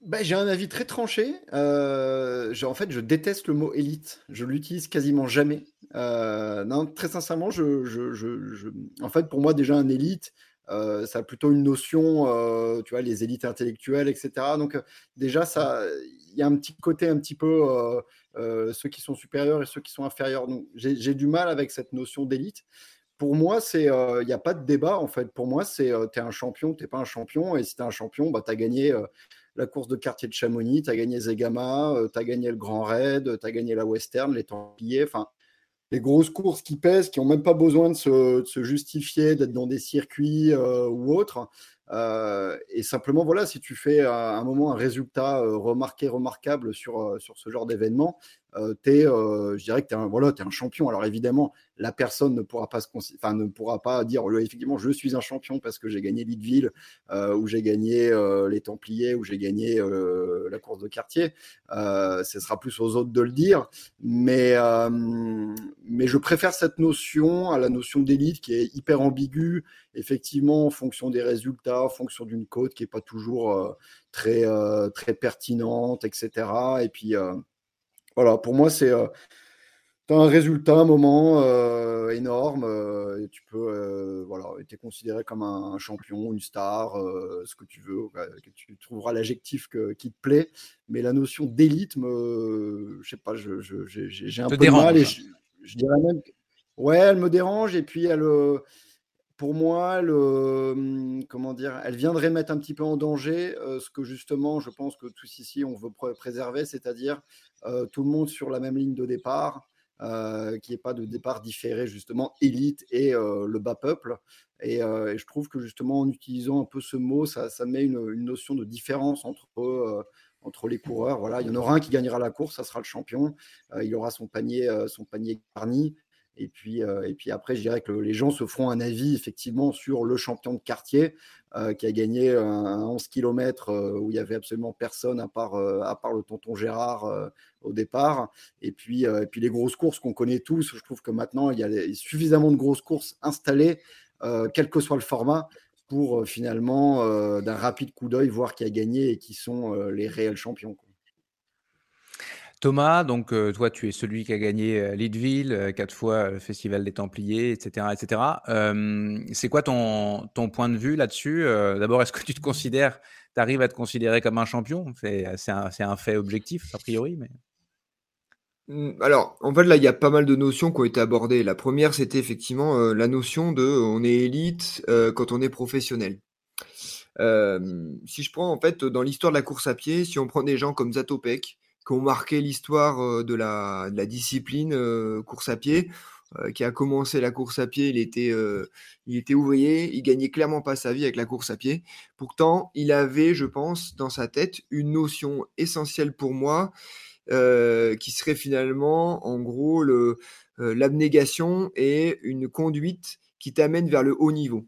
Bah, j'ai un avis très tranché. Euh, je- en fait, je déteste le mot élite. Je l'utilise quasiment jamais. Euh, non, très sincèrement, je, je- je- je- en fait, pour moi, déjà un élite, euh, ça a plutôt une notion, euh, tu vois, les élites intellectuelles, etc. Donc, euh, déjà, il y a un petit côté un petit peu ceux qui sont supérieurs et ceux qui sont inférieurs. Donc, j'ai du mal avec cette notion d'élite. Pour moi, il n'y a pas de débat en fait. Pour moi, c'est, tu es un champion, tu n'es pas un champion, et si tu es un champion, bah, as gagné. la course de quartier de Chamonix, tu as gagné Zegama, tu as gagné le Grand Raid, tu as gagné la Western, les Templiers, enfin, les grosses courses qui pèsent, qui n'ont même pas besoin de se, justifier, d'être dans des circuits euh, ou autres. Euh, et simplement, voilà, si tu fais à un moment un résultat euh, remarqué, remarquable sur, euh, sur ce genre d'événement, es, je dirais que tu es, un, voilà, un champion. Alors évidemment, la personne ne pourra pas, se enfin, ne pourra pas dire effectivement je suis un champion parce que j'ai gagné Lidville ou j'ai gagné les Templiers ou j'ai gagné la course de quartier. ce sera plus aux autres de le dire. Mais, mais je préfère cette notion à la notion d'élite qui est hyper ambiguë, effectivement en fonction des résultats, en fonction d'une côte qui n'est pas toujours très, très pertinente, etc. Et puis voilà, pour moi, c'est tu as un résultat, un moment euh, énorme, euh, et tu peux, euh, voilà, es considéré comme un, champion, une star, ce que tu veux, tu trouveras l'adjectif qui te plaît, mais la notion d'élite, je sais pas, j'ai je, un peu de mal, et je, dirais même, ouais, elle me dérange, et puis elle, pour moi, le, comment dire, elle viendrait mettre un petit peu en danger ce que justement, je pense que tous ici, on veut préserver, c'est-à-dire tout le monde sur la même ligne de départ. Euh, qu'il n'y ait pas de départ différé, justement, élite et euh, le bas peuple. Euh, et, je trouve que justement, en utilisant un peu ce mot, ça, met une, notion de différence entre, entre les coureurs. Voilà, il y en aura un qui gagnera la course, ça sera le champion. il aura son panier, son panier garni. Et puis, et puis après, je dirais que les gens se feront un avis effectivement sur le champion de quartier qui a gagné un, 11 km où il n'y avait absolument personne à part, à part le tonton Gérard au départ. Et puis, et puis les grosses courses qu'on connaît tous, je trouve que maintenant, il y a suffisamment de grosses courses installées, quel que soit le format, pour finalement, d'un rapide coup d'œil, voir qui a gagné et qui sont les réels champions. Thomas, donc euh, toi, tu es celui qui a gagné euh, Leadville, euh, quatre fois le Festival des Templiers, etc. etc. c'est quoi ton, ton point de vue là-dessus D'abord, est-ce que tu te considères, tu arrives à te considérer comme un champion? C'est un, un, fait objectif, a priori. Mais... Mmh, alors, en fait, là, il y a pas mal de notions qui ont été abordées. La première, c'était effectivement la notion de on est élite quand on est professionnel. si je prends en fait dans l'histoire de la course à pied, si on prend des gens comme Zatopek, qui ont marqué l'histoire de la, discipline course à pied, qui a commencé la course à pied, il était, il était ouvrier, il gagnait clairement pas sa vie avec la course à pied. Pourtant, il avait, je pense, dans sa tête une notion essentielle pour moi, qui serait finalement, en gros, l'abnégation et une conduite qui t'amène vers le haut niveau.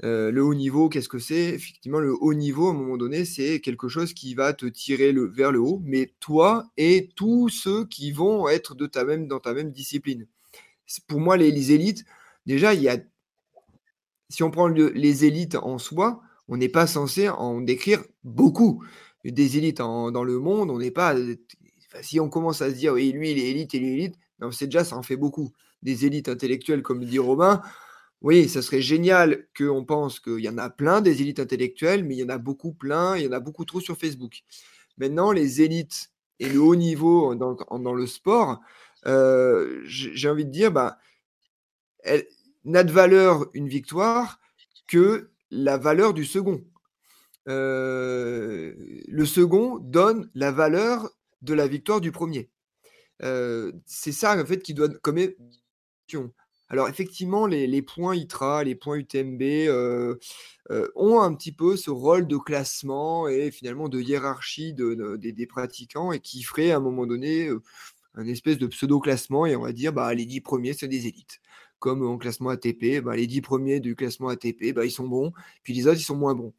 Le haut niveau, qu'est-ce que c'est? Effectivement, le haut niveau, à un moment donné, c'est quelque chose qui va te tirer le, vers le haut, mais toi et tous ceux qui vont être de ta même, dans ta même discipline. Pour moi, les, élites, déjà, il y a, si on prend les élites en soi, on n'est pas censé en décrire beaucoup. Des élites dans le monde, on n'est pas. si on commence à se dire, oui, lui, il est élite, il est élite, c'est déjà, ça en fait beaucoup. Des élites intellectuelles, comme dit Romain, oui, ça serait génial qu'on pense qu'il y en a plein des élites intellectuelles, mais il y en a beaucoup plein, il y en a beaucoup trop sur Facebook. Maintenant, les élites et le haut niveau dans, le sport, euh, j'ai envie de dire, bah, elle n'a de valeur une victoire que la valeur du second. Euh, le second donne la valeur de la victoire du premier. Euh, c'est ça en fait qui doit comme alors effectivement, les, points ITRA, les points UTMB euh, euh, ont un petit peu ce rôle de classement et finalement de hiérarchie des pratiquants et qui ferait à un moment donné euh, un espèce de pseudo-classement et on va dire bah, les 10 premiers, c'est des élites. Comme en classement ATP, bah, les 10 premiers du classement ATP, bah, ils sont bons, puis les autres, ils sont moins bons.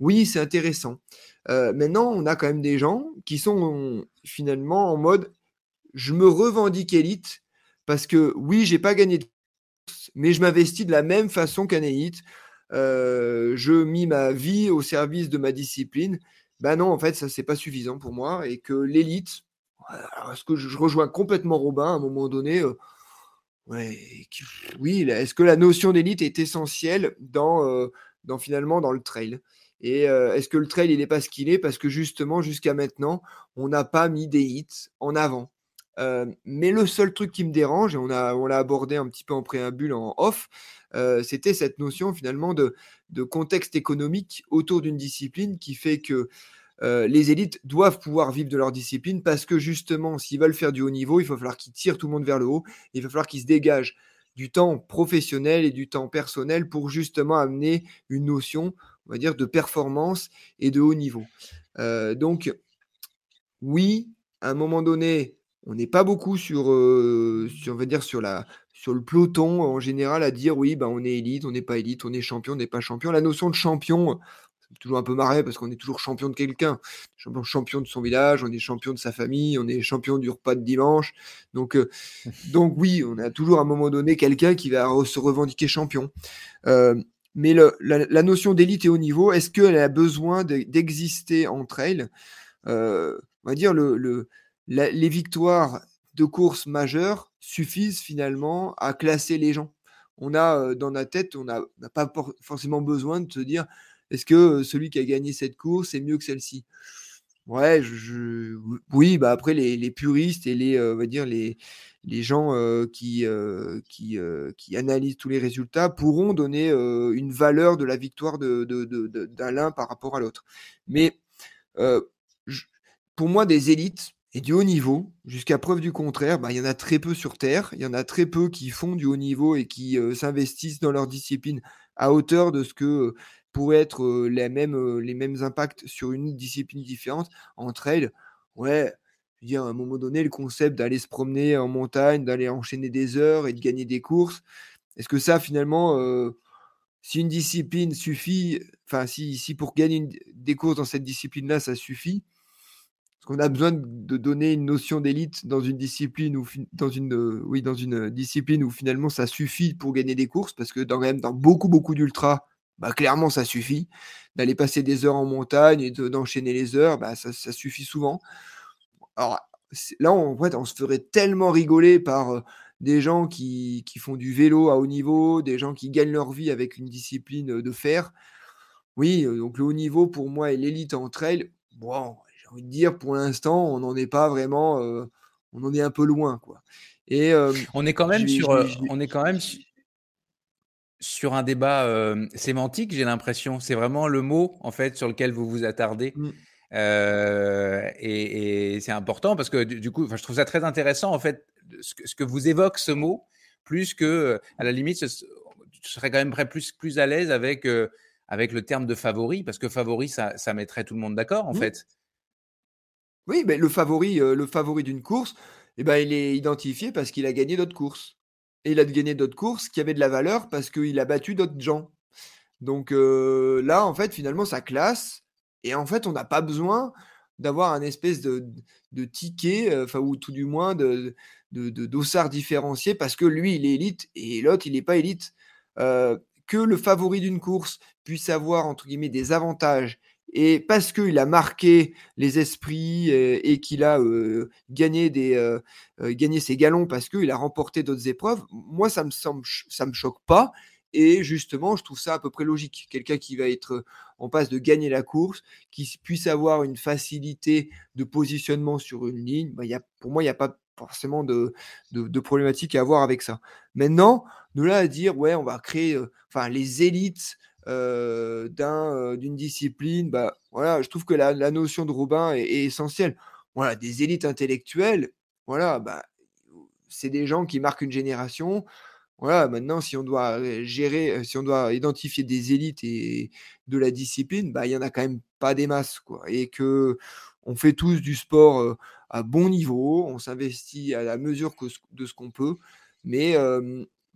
Oui, c'est intéressant. maintenant, on a quand même des gens qui sont finalement en mode je me revendique élite parce que oui, j'ai pas gagné de mais je m'investis de la même façon qu'un élite. Euh, je mis ma vie au service de ma discipline. Ben non, en fait, ça, c'est pas suffisant pour moi. Et que l'élite, est-ce que je, rejoins complètement Robin à un moment donné euh, Oui, est-ce que la notion d'élite est essentielle dans, euh, dans finalement dans le trail? Et est-ce que le trail, il n'est pas ce qu'il est? Parce que justement, jusqu'à maintenant, on n'a pas mis des hits en avant mais le seul truc qui me dérange, et on, l'a abordé un petit peu en préambule, en off, c'était cette notion finalement de, de, contexte économique autour d'une discipline qui fait que les élites doivent pouvoir vivre de leur discipline parce que justement, s'ils veulent faire du haut niveau, il va falloir qu'ils tirent tout le monde vers le haut, il va falloir qu'ils se dégagent du temps professionnel et du temps personnel pour justement amener une notion, on va dire, de performance et de haut niveau. donc, oui, à un moment donné, on n'est pas beaucoup sur, sur, on va dire, sur, la, sur le peloton en général à dire oui, ben, on est élite, on n'est pas élite, on est champion, on n'est pas champion. La notion de champion, c'est toujours un peu marré parce qu'on est toujours champion de quelqu'un. Champion, champion de son village, on est champion de sa famille, on est champion du repas de dimanche. Donc, *laughs* donc oui, on a toujours à un moment donné quelqu'un qui va se revendiquer champion. mais la, notion d'élite et haut niveau, est-ce qu'elle a besoin d'exister entre elles? On va dire le les victoires de courses majeures suffisent finalement à classer les gens. On a dans la tête, on n'a pas forcément besoin de se dire est-ce que celui qui a gagné cette course est mieux que celle-ci? Ouais, oui, bah après les, puristes et les, va dire les, les gens qui, qui, qui, analysent tous les résultats pourront donner une valeur de la victoire d'un de, de, l'un par rapport à l'autre. Mais pour moi, des élites, et du haut niveau, jusqu'à preuve du contraire, bah, il y en a très peu sur Terre. Il y en a très peu qui font du haut niveau et qui euh, s'investissent dans leur discipline à hauteur de ce que euh, pourraient être euh, les, mêmes, impacts sur une discipline différente entre elles. Ouais, je veux à un moment donné, le concept d'aller se promener en montagne, d'aller enchaîner des heures et de gagner des courses, est-ce que ça, finalement, si une discipline suffit, enfin, si, si pour gagner des courses dans cette discipline-là, ça suffit, qu'on a besoin de donner une notion d'élite dans une discipline ou dans une euh, oui dans une discipline où finalement ça suffit pour gagner des courses parce que dans même dans beaucoup beaucoup d'ultra bah, clairement ça suffit. D'aller passer des heures en montagne et d'enchaîner les heures bah, ça, suffit souvent. Alors là en fait on se ferait tellement rigoler par euh, des gens qui, qui, font du vélo à haut niveau des gens qui gagnent leur vie avec une discipline de fer. Oui euh, donc le haut niveau pour moi et l'élite entre elles bon j'ai envie de dire, pour l'instant, on n'en est pas vraiment, euh, on en est un peu loin, quoi. Et euh, on est quand même sur, euh, on est quand même sur un débat sémantique, j'ai l'impression. C'est vraiment le mot en fait sur lequel vous vous attardez. Mmh. et, c'est important parce que du, coup, je trouve ça très intéressant en fait ce que, ce que, vous évoque ce mot, plus que à la limite, je serais quand même prêt plus plus à l'aise avec avec le terme de favori parce que favori, ça, ça mettrait tout le monde d'accord en mmh. fait. Oui, mais le favori, euh, le favori d'une course, eh ben, il est identifié parce qu'il a gagné d'autres courses. Et il a gagné d'autres courses qui avaient de la valeur parce qu'il a battu d'autres gens. Donc euh, là, en fait, finalement, ça classe. Et en fait, on n'a pas besoin d'avoir un espèce de, ticket, euh, ou tout du moins de, de, dossard différencié parce que lui, il est élite et l'autre, il n'est pas élite. que le favori d'une course puisse avoir, entre guillemets, des avantages et parce qu'il a marqué les esprits euh, et, qu'il a euh, gagné, des, euh, gagné ses galons parce qu'il a remporté d'autres épreuves, moi, ça me ça me choque pas. Et justement, je trouve ça à peu près logique. Quelqu'un qui va être en passe de gagner la course, qui puisse avoir une facilité de positionnement sur une ligne, bah, pour moi, il n'y a pas forcément de, de, problématique à avoir avec ça. Maintenant, de là à dire, ouais, on va créer les élites euh, euh, d'une discipline, bah, voilà, je trouve que la, notion de Robin est, essentielle. Voilà, des élites intellectuelles, voilà, bah, c'est des gens qui marquent une génération. Voilà, maintenant, si on doit gérer, euh, si on doit identifier des élites et de la discipline, bah, il y en a quand même pas des masses, quoi. Et que on fait tous du sport à bon niveau, on s'investit à la mesure de ce qu'on peut, mais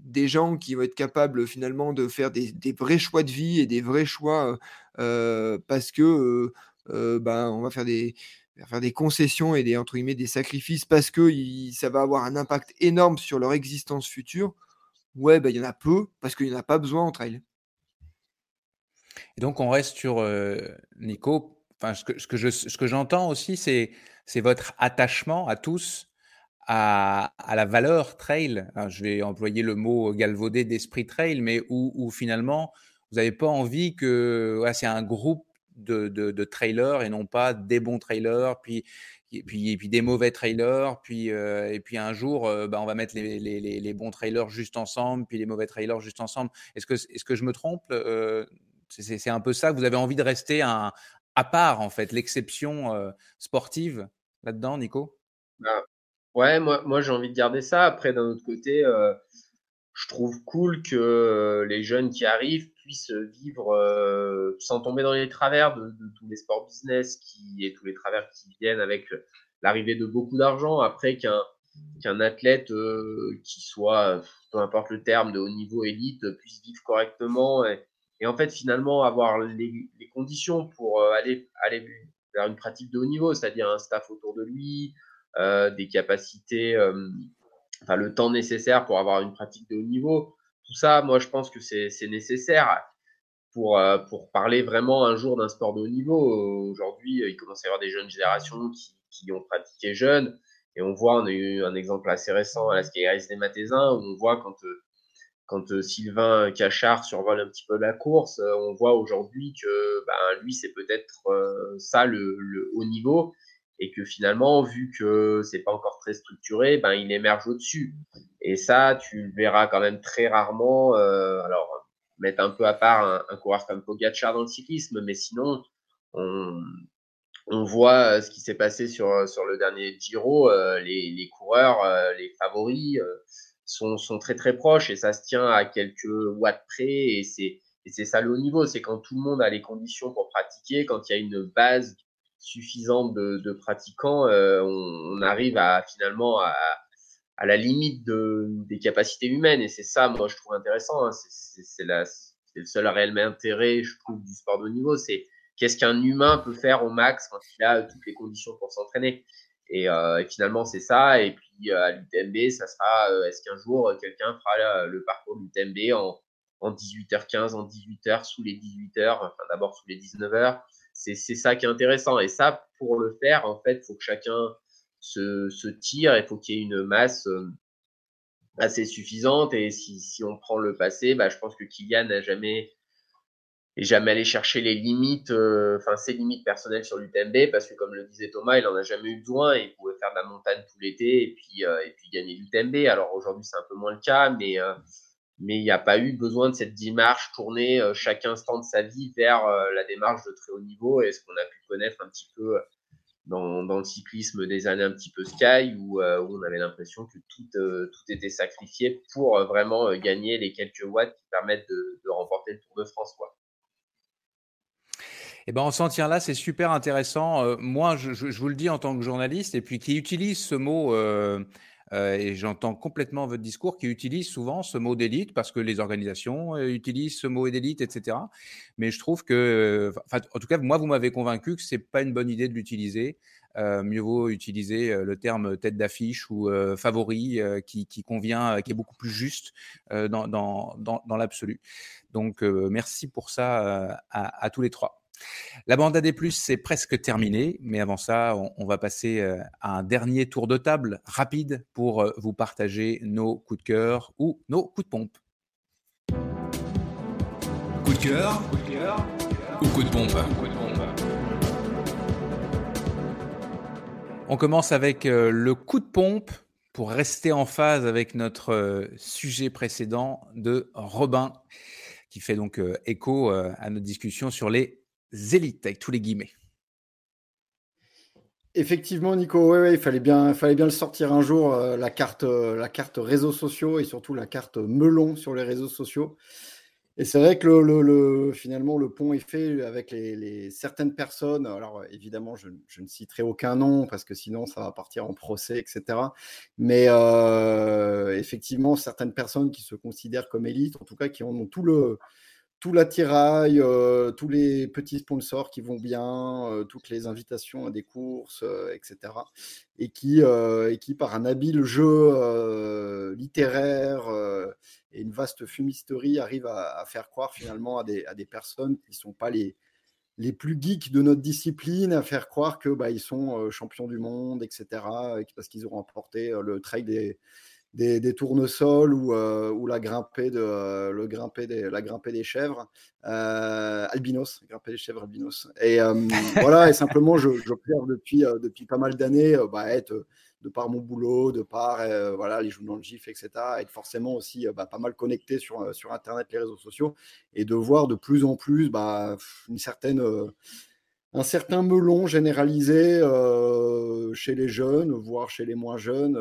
des gens qui vont être capables finalement de faire des, vrais choix de vie et des vrais choix parce que ben, on va faire des, faire des concessions et des, entre guillemets, des sacrifices parce que ça va avoir un impact énorme sur leur existence future, ouais, ben, il y en a peu parce qu'il n'y en a pas besoin entre elles. Et donc on reste sur Nico. Enfin, ce que, ce que, je, ce que j'entends aussi, c'est, c'est votre attachement à tous à, la valeur trail, je vais employer le mot galvaudé d'esprit trail, mais où, finalement, vous n'avez pas envie que c'est un groupe de, de, trailers et non pas des bons trailers, puis, puis, puis des mauvais trailers, puis, euh, et puis un jour, euh, bah, on va mettre les, bons trailers juste ensemble, puis les mauvais trailers juste ensemble. Est-ce que, est que je me trompe euh, C'est un peu ça, vous avez envie de rester un, à part, en fait, l'exception sportive là-dedans, Nico? Bah, Ouais, moi, moi j'ai envie de garder ça. Après, d'un autre côté, euh, je trouve cool que euh, les jeunes qui arrivent puissent vivre euh, sans tomber dans les travers de, tous les sports business qui, et tous les travers qui viennent avec l'arrivée de beaucoup d'argent. Après qu'un qu'un athlète qui soit, peu importe le terme, de haut niveau élite, puisse vivre correctement et, en fait finalement avoir les, les conditions pour aller, aller vers une pratique de haut niveau, c'est-à-dire un staff autour de lui, des capacités, euh, enfin le temps nécessaire pour avoir une pratique de haut niveau. Tout ça, moi, je pense que c'est nécessaire pour, euh, pour parler vraiment un jour d'un sport de haut niveau. Aujourd'hui, il commence à y avoir des jeunes générations qui, qui ont pratiqué jeunes. Et on voit, on a eu un exemple assez récent à la Ski des Matézins, où on voit quand, quand Sylvain Cachard survole un petit peu la course, on voit aujourd'hui que ben, lui, c'est peut-être ça le, haut niveau et que finalement, vu que c'est pas encore très structuré, ben il émerge au-dessus. Et ça, tu le verras quand même très rarement. Euh, alors, mettre un peu à part un, coureur comme Pogacar dans le cyclisme, mais sinon, on, on voit euh, ce qui s'est passé sur, sur le dernier Giro. Euh, les, les, coureurs, euh, les favoris, euh, sont, sont très très proches et ça se tient à quelques watts près. Et c'est et c'est ça le haut niveau, c'est quand tout le monde a les conditions pour pratiquer, quand il y a une base suffisante de, pratiquants, euh, on, arrive finalement à, la limite de, des capacités humaines. Et c'est ça, moi, je trouve intéressant. Hein. C'est le seul réel intérêt, je trouve, du sport de haut niveau. C'est qu'est-ce qu'un humain peut faire au max quand il a toutes les conditions pour s'entraîner. Et, euh, finalement, c'est ça. Et puis, euh, à l'UTMB, ça sera est-ce qu'un jour, quelqu'un fera le parcours de l'UTMB en, en 18h15, en 18h, sous les 18h, enfin d'abord sous les 19h c'est ça qui est intéressant. Et ça, pour le faire, en fait, il faut que chacun se, tire, il faut qu'il y ait une masse euh, assez suffisante. Et si, on prend le passé, bah, je pense que Kylian n'a jamais et jamais allé chercher les limites, euh, enfin ses limites personnelles sur l'UTMB, parce que comme le disait Thomas, il en a jamais eu besoin, il pouvait faire de la montagne tout l'été et puis euh, et gagner l'UTMB. Alors aujourd'hui c'est un peu moins le cas, mais mais il n'y a pas eu besoin de cette démarche tournée euh, chaque instant de sa vie vers euh, la démarche de très haut niveau et ce qu'on a pu connaître un petit peu euh, dans, le cyclisme des années un petit peu sky où, on avait l'impression que tout, tout était sacrifié pour vraiment gagner les quelques watts qui permettent de, remporter le Tour de France. Quoi. Eh ben, on s'en tient là, c'est super intéressant. moi, je, vous le dis en tant que journaliste, et puis qui utilise ce mot euh, et j'entends complètement votre discours qui utilise souvent ce mot d'élite parce que les organisations euh, utilisent ce mot d'élite, etc. Mais je trouve que, en tout cas, moi, vous m'avez convaincu que c'est pas une bonne idée de l'utiliser. Euh, mieux vaut utiliser le terme tête d'affiche ou favori qui, convient, qui est beaucoup plus juste dans, l'absolu. Donc, merci pour ça à tous les trois. La bande AD+, c'est presque terminé, mais avant ça, on, va passer euh, à un dernier tour de table rapide pour euh, vous partager nos coups de cœur ou nos coups de pompe. Coup de cœur, ou coup de pompe? On commence avec euh, le coup de pompe pour rester en phase avec notre sujet précédent de Robin, qui fait donc écho à notre discussion sur les élites, avec tous les guillemets. Effectivement, Nico, ouais, il fallait bien, le sortir un jour, euh, la, carte, euh, la carte réseaux sociaux et surtout la carte melon sur les réseaux sociaux. Et c'est vrai que le, finalement, le pont est fait avec les, certaines personnes. Alors, évidemment, je, ne citerai aucun nom parce que sinon, ça va partir en procès, etc. Mais euh, effectivement, certaines personnes qui se considèrent comme élites, en tout cas, qui ont tout le, tout l'attirail, euh, tous les petits sponsors qui vont bien, euh, toutes les invitations à des courses, euh, etc. Et qui, et par un habile jeu littéraire et une vaste fumisterie, arrivent à, faire croire finalement à des, personnes qui ne sont pas les, plus geeks de notre discipline, à faire croire que bah, sont champions du monde, etc. Parce qu'ils ont remporté le trail des des, tournesols ou, euh, ou la grimpée de euh, le grimper des, la grimpée des chèvres euh, albinos grimper des chèvres albinos et *laughs* voilà et simplement j'observe depuis depuis pas mal d'années bah, être de par mon boulot de par voilà les dans le gif etc être forcément aussi bah, pas mal connecté sur sur internet les réseaux sociaux et de voir de plus en plus bah, une certaine un certain melon généralisé chez les jeunes, voire chez les moins jeunes.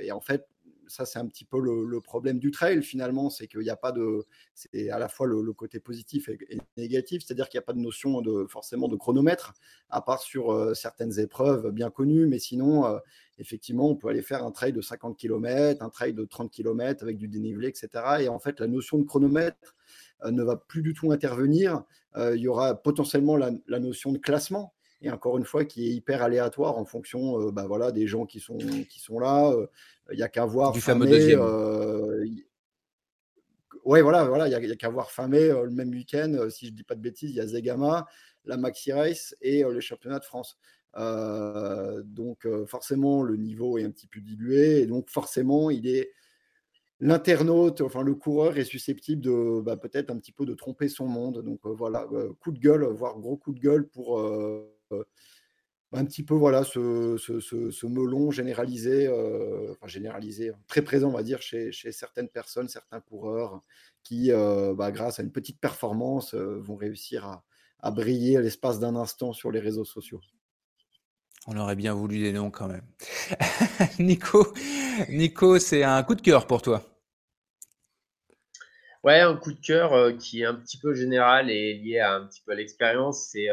et en fait, ça, c'est un petit peu le, problème du trail finalement, c'est qu'il n'y a pas de. C'est à la fois le, côté positif et, négatif, c'est-à-dire qu'il n'y a pas de notion de, forcément de chronomètre, à part sur certaines épreuves bien connues, mais sinon, effectivement, on peut aller faire un trail de 50 km, un trail de 30 km avec du dénivelé, etc. Et en fait, la notion de chronomètre ne va plus du tout intervenir. il y aura potentiellement la notion de classement et encore une fois qui est hyper aléatoire en fonction bah, voilà, des gens qui sont, qui sont là. Il n'y a qu'à voir. Du fameux deuxième. Oui, voilà, voilà, il n'y a, qu'à voir fin mai, le même week-end, si je ne dis pas de bêtises, il y a Zegama, la Maxi Race et le championnat de France. donc forcément, le niveau est un petit peu dilué et donc forcément, il est l'internaute, enfin le coureur est susceptible de bah, peut-être un petit peu de tromper son monde. Donc voilà, coup de gueule, voire gros coup de gueule pour un petit peu voilà ce, ce, melon généralisé, enfin généralisé, très présent on va dire chez, certaines personnes, certains coureurs qui, bah, grâce à une petite performance, vont réussir à, à briller à l'espace d'un instant sur les réseaux sociaux. On aurait bien voulu des noms quand même. *laughs* Nico, Nico, c'est un coup de cœur pour toi. Ouais, un coup de cœur qui est un petit peu général et lié à un petit peu à l'expérience, c'est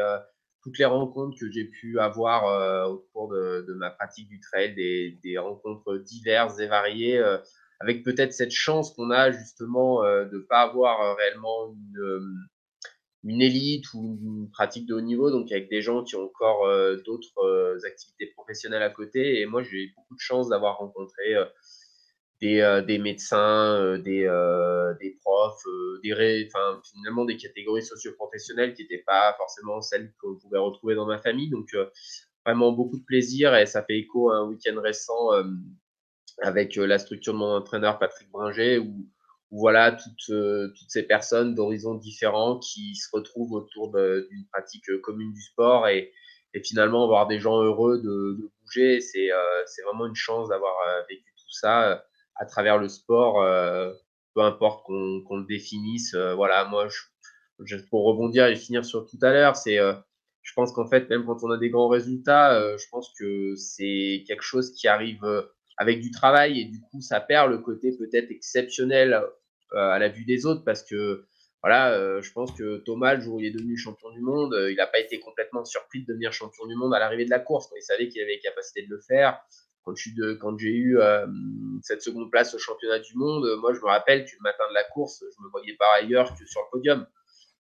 toutes les rencontres que j'ai pu avoir euh, au cours de, ma pratique du trail, des, des rencontres diverses et variées, euh, avec peut-être cette chance qu'on a justement euh, de ne pas avoir réellement une, une élite ou une pratique de haut niveau, donc avec des gens qui ont encore d'autres activités professionnelles à côté. Et moi, j'ai eu beaucoup de chance d'avoir rencontré des, euh, des médecins, euh, des, euh, des profs, des enfin, finalement des catégories socio-professionnelles qui n'étaient pas forcément celles qu'on pouvait retrouver dans ma famille. Donc, vraiment beaucoup de plaisir et ça fait écho à un week-end récent avec la structure de mon entraîneur Patrick Bringer où, voilà toutes, toutes ces personnes d'horizons différents qui se retrouvent autour d'une pratique commune du sport et, et finalement voir des gens heureux de, de bouger, c'est c'est vraiment une chance d'avoir vécu tout ça à travers le sport, euh, peu importe qu'on le définisse. Euh, voilà, moi, pour rebondir et finir sur tout à l'heure, c'est, euh, je pense qu'en fait, même quand on a des grands résultats, je pense que c'est quelque chose qui arrive avec du travail et du coup, ça perd le côté peut-être exceptionnel à la vue des autres parce que voilà, je pense que Thomas, le jour où il est devenu champion du monde, il n'a pas été complètement surpris de devenir champion du monde à l'arrivée de la course. Il savait qu'il avait les capacités de le faire quand, j'ai eu euh, cette seconde place au championnat du monde, moi je me rappelle que le matin de la course, je me voyais par ailleurs que sur le podium.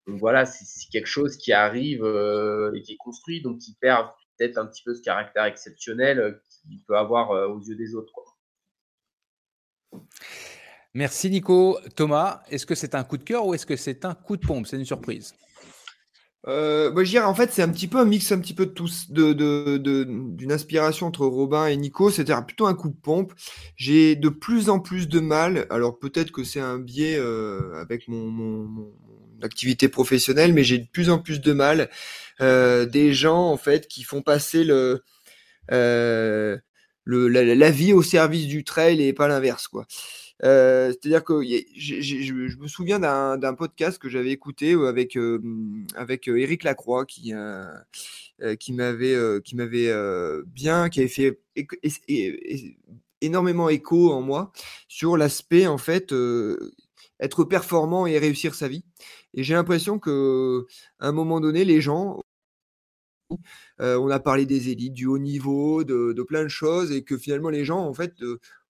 Donc voilà, c'est quelque chose qui arrive euh, et qui est construit, donc qui perd peut-être un petit peu ce caractère exceptionnel euh, qu'il peut avoir aux yeux des autres. Merci Nico. Thomas, est-ce que c'est un coup de cœur ou est-ce que c'est un coup de pompe? C'est une surprise. Euh, moi, je dirais, en fait, c'est un petit peu un mix un petit peu de tous, de, de, d'une inspiration entre Robin et Nico. C'était plutôt un coup de pompe. J'ai de plus en plus de mal. Alors peut-être que c'est un biais euh, avec mon, mon, activité professionnelle, mais j'ai de plus en plus de mal. Euh, des gens en fait qui font passer le, euh, le la, la, vie au service du trail et pas l'inverse, quoi. Euh, c'est-à-dire que je me souviens d'un podcast que j'avais écouté euh, avec, euh, avec Eric Lacroix qui, qui m'avait qui bien, qui avait fait énormément écho en moi sur l'aspect en fait être performant et réussir sa vie. Et j'ai l'impression que à un moment donné, les gens on a parlé des élites, du haut niveau, de, de, plein de choses, et que finalement les gens, en fait,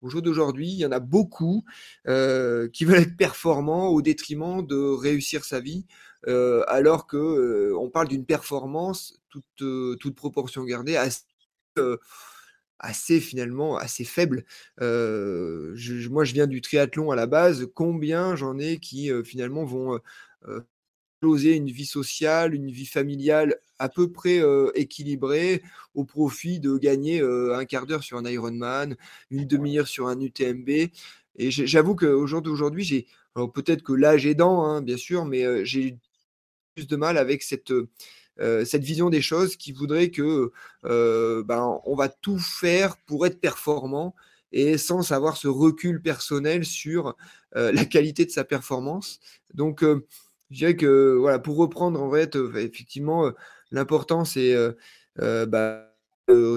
au jour d'aujourd'hui, il y en a beaucoup euh, qui veulent être performants au détriment de réussir sa vie, euh, alors que euh, on parle d'une performance, toute, toute, proportion gardée, assez, assez, finalement assez faible. Je, moi, je viens du triathlon à la base. Combien j'en ai qui finalement vont une vie sociale, une vie familiale à peu près euh, équilibrée au profit de gagner euh, un quart d'heure sur un Ironman, une demi-heure sur un UTMB. Et j'avoue qu'au jour d'aujourd'hui, j'ai peut-être que l'âge aidant, hein, bien sûr, mais euh, j'ai plus de mal avec cette, cette vision des choses qui voudrait que ben, on va tout faire pour être performant et sans avoir ce recul personnel sur la qualité de sa performance. Donc, je dirais que voilà, pour reprendre en fait, euh, effectivement, euh, l'important c'est euh, bah,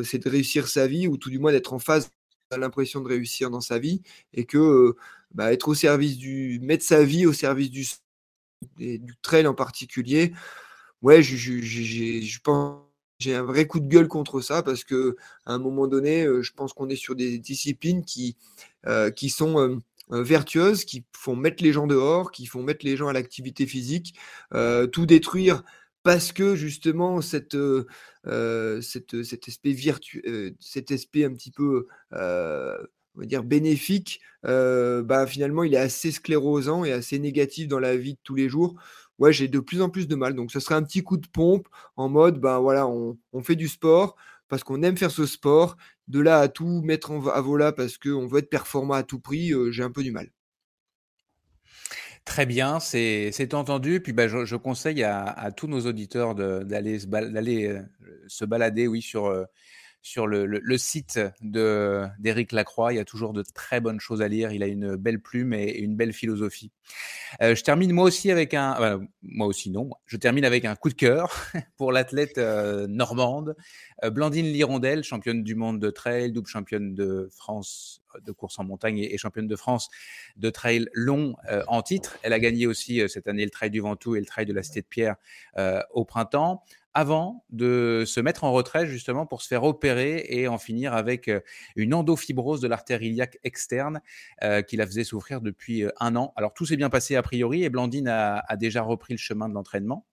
c'est de réussir sa vie ou tout du moins d'être en phase a l'impression de réussir dans sa vie et que bah, être au service du mettre sa vie au service du du trail en particulier, ouais, j'ai un vrai coup de gueule contre ça parce que à un moment donné, je pense qu'on est sur des disciplines qui, qui sont vertueuses, qui font mettre les gens dehors, qui font mettre les gens à l'activité physique, tout détruire parce que justement cette, cette cet aspect virtu, cet aspect un petit peu on va dire bénéfique, bah, finalement il est assez sclérosant et assez négatif dans la vie de tous les jours ouais, j'ai de plus en plus de mal. Donc, ce serait un petit coup de pompe en mode, ben voilà, on, fait du sport parce qu'on aime faire ce sport. De là à tout mettre à vola parce qu'on veut être performant à tout prix, euh, j'ai un peu du mal. Très bien, c'est entendu. Puis bah, je, conseille à, tous nos auditeurs d'aller se, euh, se, balader oui, sur, euh, sur le, site d'Éric Lacroix. Il y a toujours de très bonnes choses à lire. Il a une belle plume et une belle philosophie. Euh, je termine moi aussi avec un, moi aussi non. Je termine avec un coup de cœur *laughs* pour l'athlète euh, normande, euh, Blandine Lirondelle, championne du monde de trail, double championne de France de course en montagne et, championne de France de trail long en titre. Elle a gagné aussi cette année le trail du Ventoux et le trail de la Cité de Pierre au printemps avant de se mettre en retrait justement pour se faire opérer et en finir avec euh, une endofibrose de l'artère iliaque externe euh, qui la faisait souffrir depuis euh, un an. Alors tout s'est bien passé a priori et Blandine a déjà repris le chemin de l'entraînement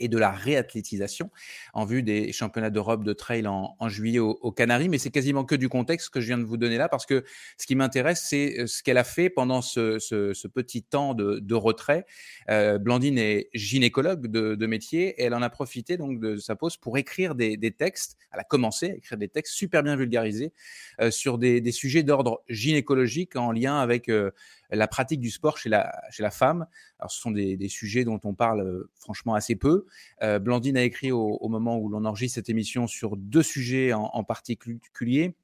et de la réathlétisation en vue des championnats d'Europe de trail en, juillet aux, Canaries. Mais c'est quasiment que du contexte que je viens de vous donner là parce que ce qui m'intéresse, c'est euh, ce qu'elle a fait pendant ce, petit temps de, retrait. Euh, Blandine est gynécologue de, métier et elle en a profité donc de sa pause pour écrire des, textes. Elle a commencé à écrire des textes super bien vulgarisés euh, sur des, sujets d'ordre gynécologique en lien avec la pratique du sport chez la, chez la femme. Alors, ce sont des, sujets dont on parle euh, franchement assez peu. Euh, Blandine a écrit au, moment où l'on enregistre cette émission sur deux sujets en, particulier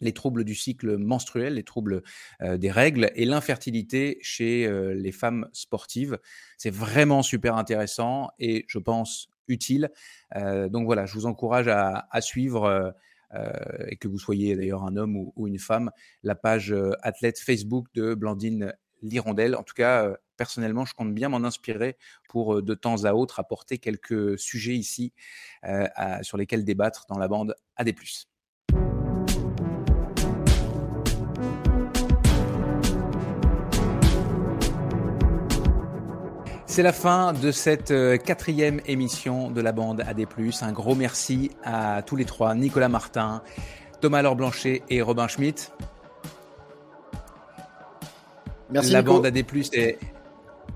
les troubles du cycle menstruel, les troubles euh, des règles et l'infertilité chez les femmes sportives. C'est vraiment super intéressant et je pense utile. donc voilà, je vous encourage à, suivre et que vous soyez d'ailleurs un homme ou, une femme, la page euh, athlète Facebook de Blandine Lirondelle. En tout cas, euh, personnellement, je compte bien m'en inspirer pour de temps à autre apporter quelques sujets ici sur lesquels débattre dans la bande AD+. C'est la fin de cette euh, quatrième émission de la bande AD+. Un gros merci à tous les trois, Nicolas Martin, Thomas Laure Blanchet et Robin Schmitt. Merci. La bande AD+, est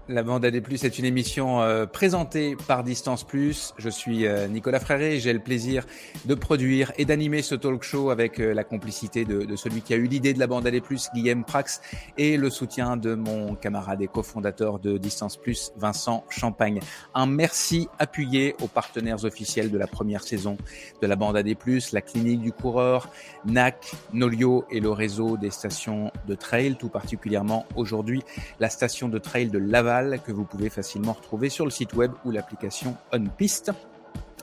la bande AD+, est une émission euh, présentée par Distance Plus. Je suis euh, Nicolas Fréré et j'ai le plaisir de produire et d'animer ce talk show avec euh, la complicité de, celui qui a eu l'idée de la bande AD+, Guillaume Prax, et le soutien de mon camarade et cofondateur de Distance Plus, Vincent Champagne. Un merci appuyé aux partenaires officiels de la première saison de la bande AD+, la clinique du coureur, NAC, Nolio et le réseau des stations de trail, tout particulièrement aujourd'hui la station de trail de Laval que vous pouvez facilement retrouver sur le site web ou l'application OnPiste.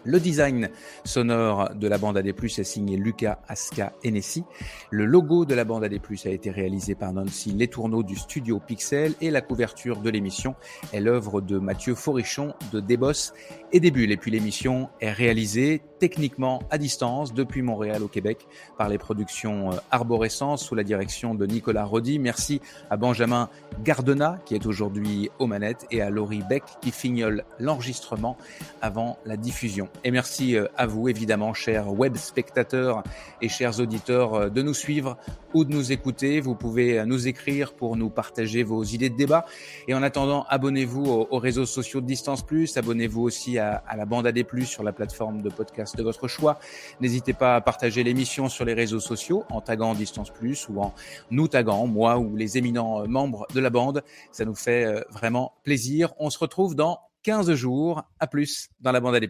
Le design sonore de la bande AD+, est signé Lucas Aska Enessi. Le logo de la bande AD+, a été réalisé par Nancy Letourneau du studio Pixel et la couverture de l'émission est l'œuvre de Mathieu Forichon de Débos et des bulles. Et puis l'émission est réalisée techniquement à distance depuis Montréal au Québec par les productions euh, Arborescence sous la direction de Nicolas Rodi. Merci à Benjamin Gardena qui est aujourd'hui aux manettes et à Laurie Beck qui fignole l'enregistrement avant la diffusion. Et merci euh, à vous évidemment chers web spectateurs et chers auditeurs euh, de nous suivre ou de nous écouter. Vous pouvez nous écrire pour nous partager vos idées de débat. Et en attendant, abonnez-vous aux, réseaux sociaux de Distance Plus, abonnez-vous aussi à à, la bande AD+, sur la plateforme de podcast de votre choix. N'hésitez pas à partager l'émission sur les réseaux sociaux en taguant Distance Plus ou en nous taguant, moi ou les éminents euh, membres de la bande. Ça nous fait euh, vraiment plaisir. On se retrouve dans 15 jours. À plus dans la bande AD+.